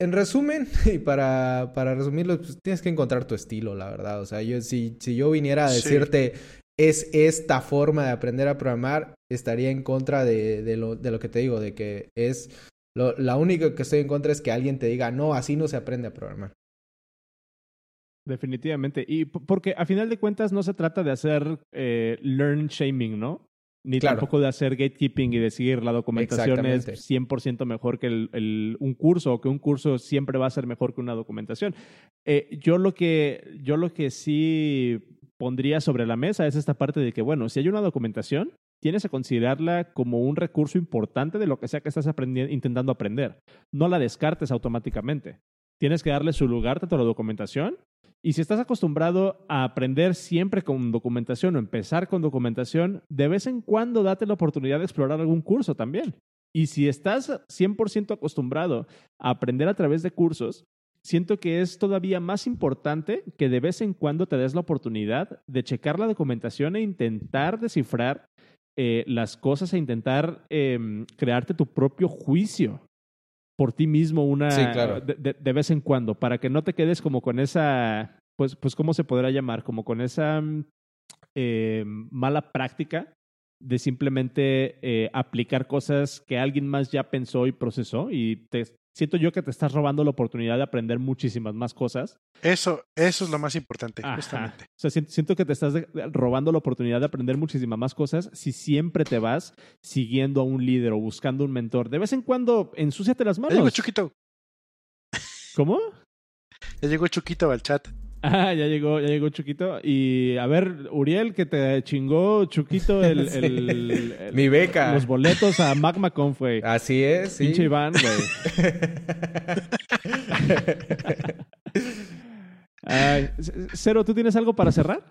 en resumen, y para, para resumirlo, pues, tienes que encontrar tu estilo, la verdad. O sea, yo, si, si yo viniera a decirte es esta forma de aprender a programar, estaría en contra de, de, lo, de lo que te digo, de que es lo, la única que estoy en contra es que alguien te diga, no, así no se aprende a programar. Definitivamente. Y porque a final de cuentas no se trata de hacer eh, learn shaming, ¿no? Ni tampoco de hacer gatekeeping y decir la documentación es 100% mejor que el, un curso o que un curso siempre va a ser mejor que una documentación. Eh, yo, lo que, yo lo que sí pondría sobre la mesa es esta parte de que, bueno, si hay una documentación, tienes que considerarla como un recurso importante de lo que sea que estás intentando aprender. No la descartes automáticamente. Tienes que darle su lugar tanto a la documentación y si estás acostumbrado a aprender siempre con documentación o empezar con documentación, de vez en cuando date la oportunidad de explorar algún curso también. Y si estás 100% acostumbrado a aprender a través de cursos, siento que es todavía más importante que de vez en cuando te des la oportunidad de checar la documentación e intentar descifrar eh, las cosas e intentar em, crearte tu propio juicio por ti mismo una de, vez en cuando, para que no te quedes como con esa, pues, pues ¿cómo se podrá llamar? Como con esa eh, mala práctica de simplemente eh, aplicar cosas que alguien más ya pensó y procesó y te, siento yo que te estás robando la oportunidad de aprender muchísimas más cosas. Eso, eso es lo más importante, justamente. O sea, siento que te estás robando la oportunidad de aprender muchísimas más cosas si siempre te vas siguiendo a un líder o buscando un mentor. De vez en cuando, ensúciate las manos. Ya llegó Chuquito. ¿Cómo? Ya llegó Chuquito al chat. Ah, ya llegó, ya llegó Chuquito. Y a ver, Uriel, que te chingó Chuquito el, el, mi beca. Los boletos a Magma Conf, güey. Así es, sí. Pinche Iván, güey. Cero, ¿tú tienes algo para cerrar?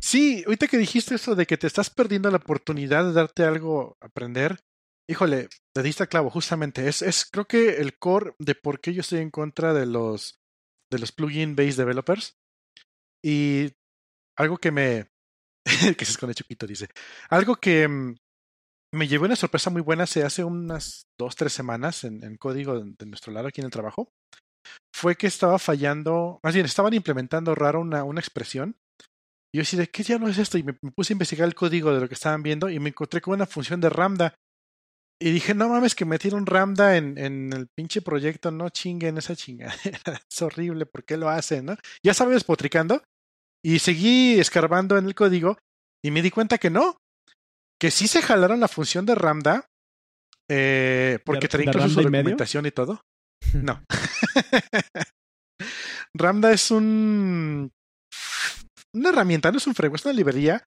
Sí, ahorita que dijiste eso de que te estás perdiendo la oportunidad de darte algo a aprender, híjole, te diste a clavo, justamente. Es, es creo que el core de por qué yo estoy en contra de los de los plugin based developers Y algo que me... que se esconde Chuquito, dice. Algo que mm, me llevó una sorpresa muy buena se hace unas dos, tres semanas en, código de, nuestro lado aquí en el trabajo. Fue que estaba fallando, más bien, estaban implementando raro una, una expresión. Y yo decía, ¿qué diablo es esto? Y me, me, puse a investigar el código de lo que estaban viendo y me encontré con una función de Ramda. Y dije, no mames, que metieron Ramda en, en el pinche proyecto, no chinguen esa chingadera. es horrible, ¿por qué lo hacen? ¿no? Ya estaba despotricando y seguí escarbando en el código y me di cuenta que no, que sí se jalaron la función de Ramda, eh, porque trae incluso su documentación y todo. No. Ramda es un una herramienta, no es un framework, es una librería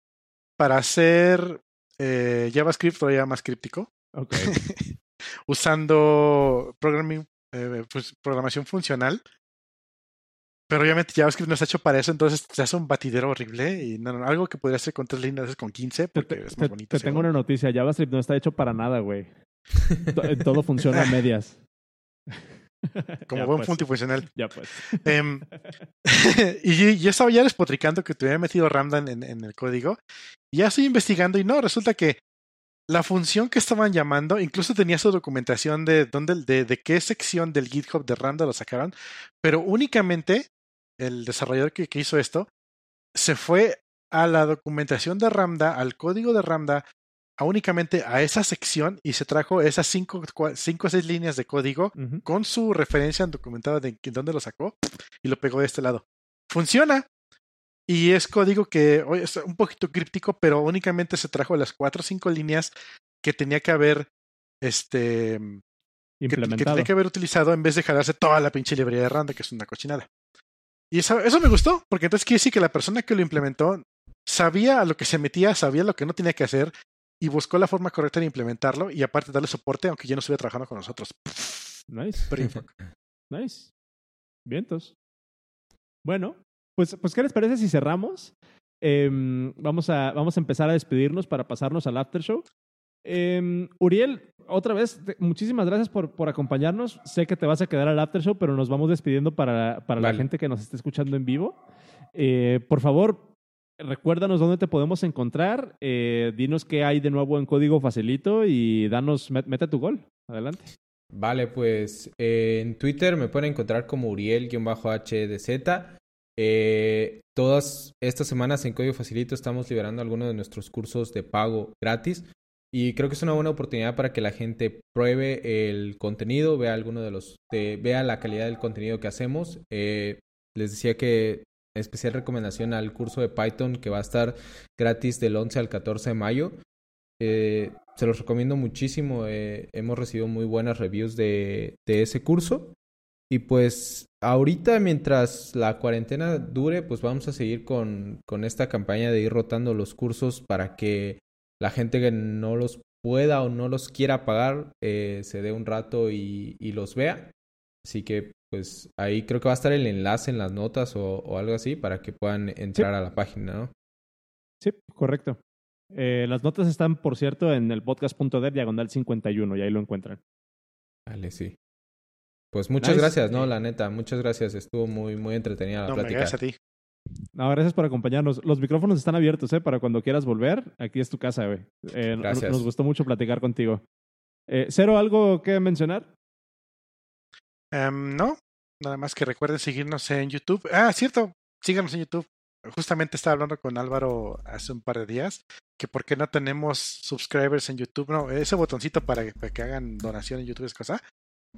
para hacer eh, JavaScript todavía más críptico. Okay. usando programming, eh, pues, programación funcional. Pero obviamente JavaScript no está hecho para eso, entonces se hace un batidero horrible y no, no, algo que podría ser con tres líneas es con 15 porque te, es más te, bonito. Te tengo una noticia, JavaScript no está hecho para nada, güey. Todo funciona a medias. Como buen pues. multifuncional. Ya pues. Um, y yo estaba ya despotricando que te había metido Ramda en, en, el código. Y ya estoy investigando y no, resulta que la función que estaban llamando incluso tenía su documentación de dónde, de, de qué sección del GitHub de Ramda lo sacaron, pero únicamente el desarrollador que, que hizo esto se fue a la documentación de Ramda, al código de Ramda, a únicamente a esa sección y se trajo esas cinco, cinco o seis líneas de código uh -huh. con su referencia documentada de dónde lo sacó y lo pegó de este lado. Funciona. Y es código que es un poquito críptico, pero únicamente se trajo las cuatro o cinco líneas que tenía que haber este que, que, tenía que haber utilizado en vez de jalarse toda la pinche librería de Randa, que es una cochinada. Y eso, eso me gustó, porque entonces quiere decir que la persona que lo implementó sabía a lo que se metía, sabía lo que no tenía que hacer y buscó la forma correcta de implementarlo y aparte darle soporte, aunque ya no estuviera trabajando con nosotros. Nice. nice. Vientos. Bueno, pues, pues, ¿qué les parece si cerramos? Eh, vamos, a, vamos a empezar a despedirnos para pasarnos al after show. Eh, Uriel, otra vez, te, muchísimas gracias por, por, acompañarnos. Sé que te vas a quedar al after show, pero nos vamos despidiendo para, para vale. la gente que nos esté escuchando en vivo. Eh, por favor, recuérdanos dónde te podemos encontrar. Eh, dinos qué hay de nuevo en código facilito y danos, met, mete tu gol. Adelante. Vale, pues eh, en Twitter me pueden encontrar como Uriel-HDZ. Eh, todas estas semanas en Código Facilito estamos liberando algunos de nuestros cursos de pago gratis y creo que es una buena oportunidad para que la gente pruebe el contenido, vea alguno de los, de, vea la calidad del contenido que hacemos. Eh, les decía que especial recomendación al curso de Python que va a estar gratis del 11 al 14 de mayo. Eh, se los recomiendo muchísimo. Eh, hemos recibido muy buenas reviews de, de ese curso. Y pues ahorita mientras la cuarentena dure, pues vamos a seguir con, con esta campaña de ir rotando los cursos para que la gente que no los pueda o no los quiera pagar eh, se dé un rato y, y, los vea. Así que pues ahí creo que va a estar el enlace en las notas o, o algo así para que puedan entrar sí. a la página, ¿no? Sí, correcto. Eh, las notas están, por cierto, en el podcast.dev diagonal 51 y ahí lo encuentran. Vale, sí. Pues muchas nice. gracias, ¿no? La neta, muchas gracias. Estuvo muy, muy entretenida la no, plática. Gracias a ti. No, gracias por acompañarnos. Los micrófonos están abiertos, ¿eh? Para cuando quieras volver. Aquí es tu casa, güey. Eh, gracias. Nos gustó mucho platicar contigo. Eh, ¿Cero algo que mencionar? Um, no, nada más que recuerden seguirnos en YouTube. Ah, cierto, síganos en YouTube. Justamente estaba hablando con Álvaro hace un par de días que por qué no tenemos subscribers en YouTube. No, ese botoncito para, para que hagan donación en YouTube es cosa.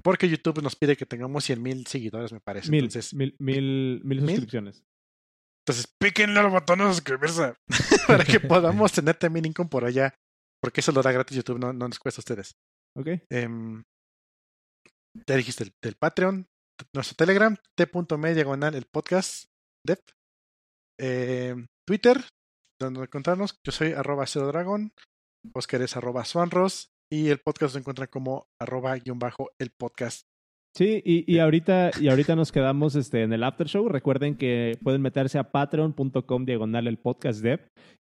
Porque YouTube nos pide que tengamos 100 mil seguidores, me parece. Mil, Entonces, mil, mil, mil suscripciones. Entonces, píquenle al botón de suscribirse para que podamos tener también income por allá. Porque eso lo da gratis YouTube, no, no nos cuesta a ustedes. Ok. Um, ya dijiste el, del Patreon, nuestro Telegram, t.me diagonal el podcast dev. Eh, Twitter, donde encontrarnos, yo soy arroba cero dragón, Oscar es arroba swanros y el podcast lo encuentran como arroba guion bajo el podcast. Sí, y, y, ahorita, y ahorita nos quedamos este, en el after show. Recuerden que pueden meterse a patreon.com diagonal el podcast dev.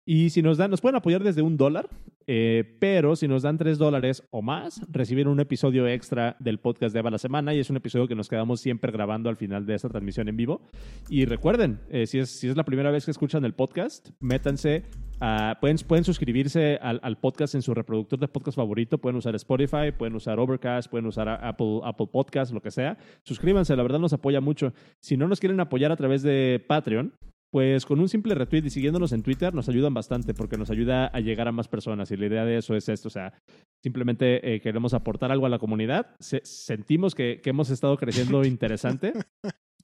Y si nos dan, nos pueden apoyar desde un dólar, eh, pero si nos dan tres dólares o más, reciben un episodio extra del podcast Dev a la semana y es un episodio que nos quedamos siempre grabando al final de esta transmisión en vivo. Y recuerden, eh, si, es, si es la primera vez que escuchan el podcast, métanse, pueden, pueden suscribirse al, al, podcast en su reproductor de podcast favorito, pueden usar Spotify, pueden usar Overcast, pueden usar Apple, Apple Podcast, lo que sea. Suscríbanse, la verdad nos apoya mucho. Si no nos quieren apoyar a través de Patreon, pues con un simple retweet y siguiéndonos en Twitter nos ayudan bastante porque nos ayuda a llegar a más personas y la idea de eso es esto, o sea, simplemente eh, queremos aportar algo a la comunidad, Se sentimos que, que, hemos estado creciendo interesante,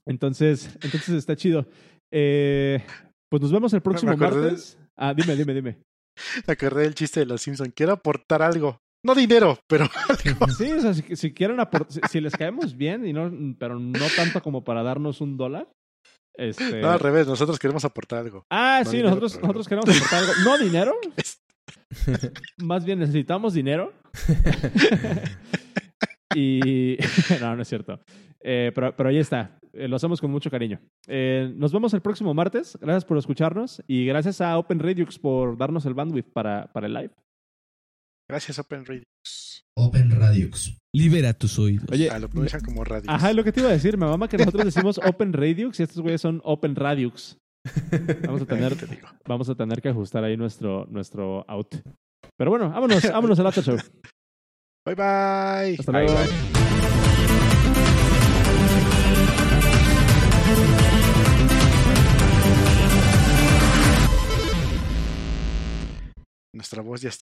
entonces, entonces está chido. Eh, pues nos vemos el próximo martes. De... Ah, dime, dime, dime. Me acordé del chiste de los Simpsons, quiero aportar algo. No dinero, pero algo. Sí, o sea, si, si quieren aportar, si, si les caemos bien, y no, pero no tanto como para darnos un dólar, este... No, al revés, nosotros queremos aportar algo. Ah, no sí, nosotros, nosotros queremos aportar algo. ¿No dinero? Más bien necesitamos dinero. y. no, no es cierto. Eh, pero, pero ahí está. Eh, lo hacemos con mucho cariño. Eh, nos vemos el próximo martes. Gracias por escucharnos y gracias a Open Redux por darnos el bandwidth para, para el live. Gracias, Open Redux. Open Radix. Libera tus oídos. Oye, ah, lo pronuncian como Radix. Ajá, lo que te iba a decir. Me mama que nosotros decimos Open Radix y estos güeyes son Open Radix. Vamos a tener, vamos a tener que ajustar ahí nuestro, nuestro out. Pero bueno, vámonos, vámonos al after show. Bye bye. Hasta luego. Bye, bye. Nuestra voz ya está.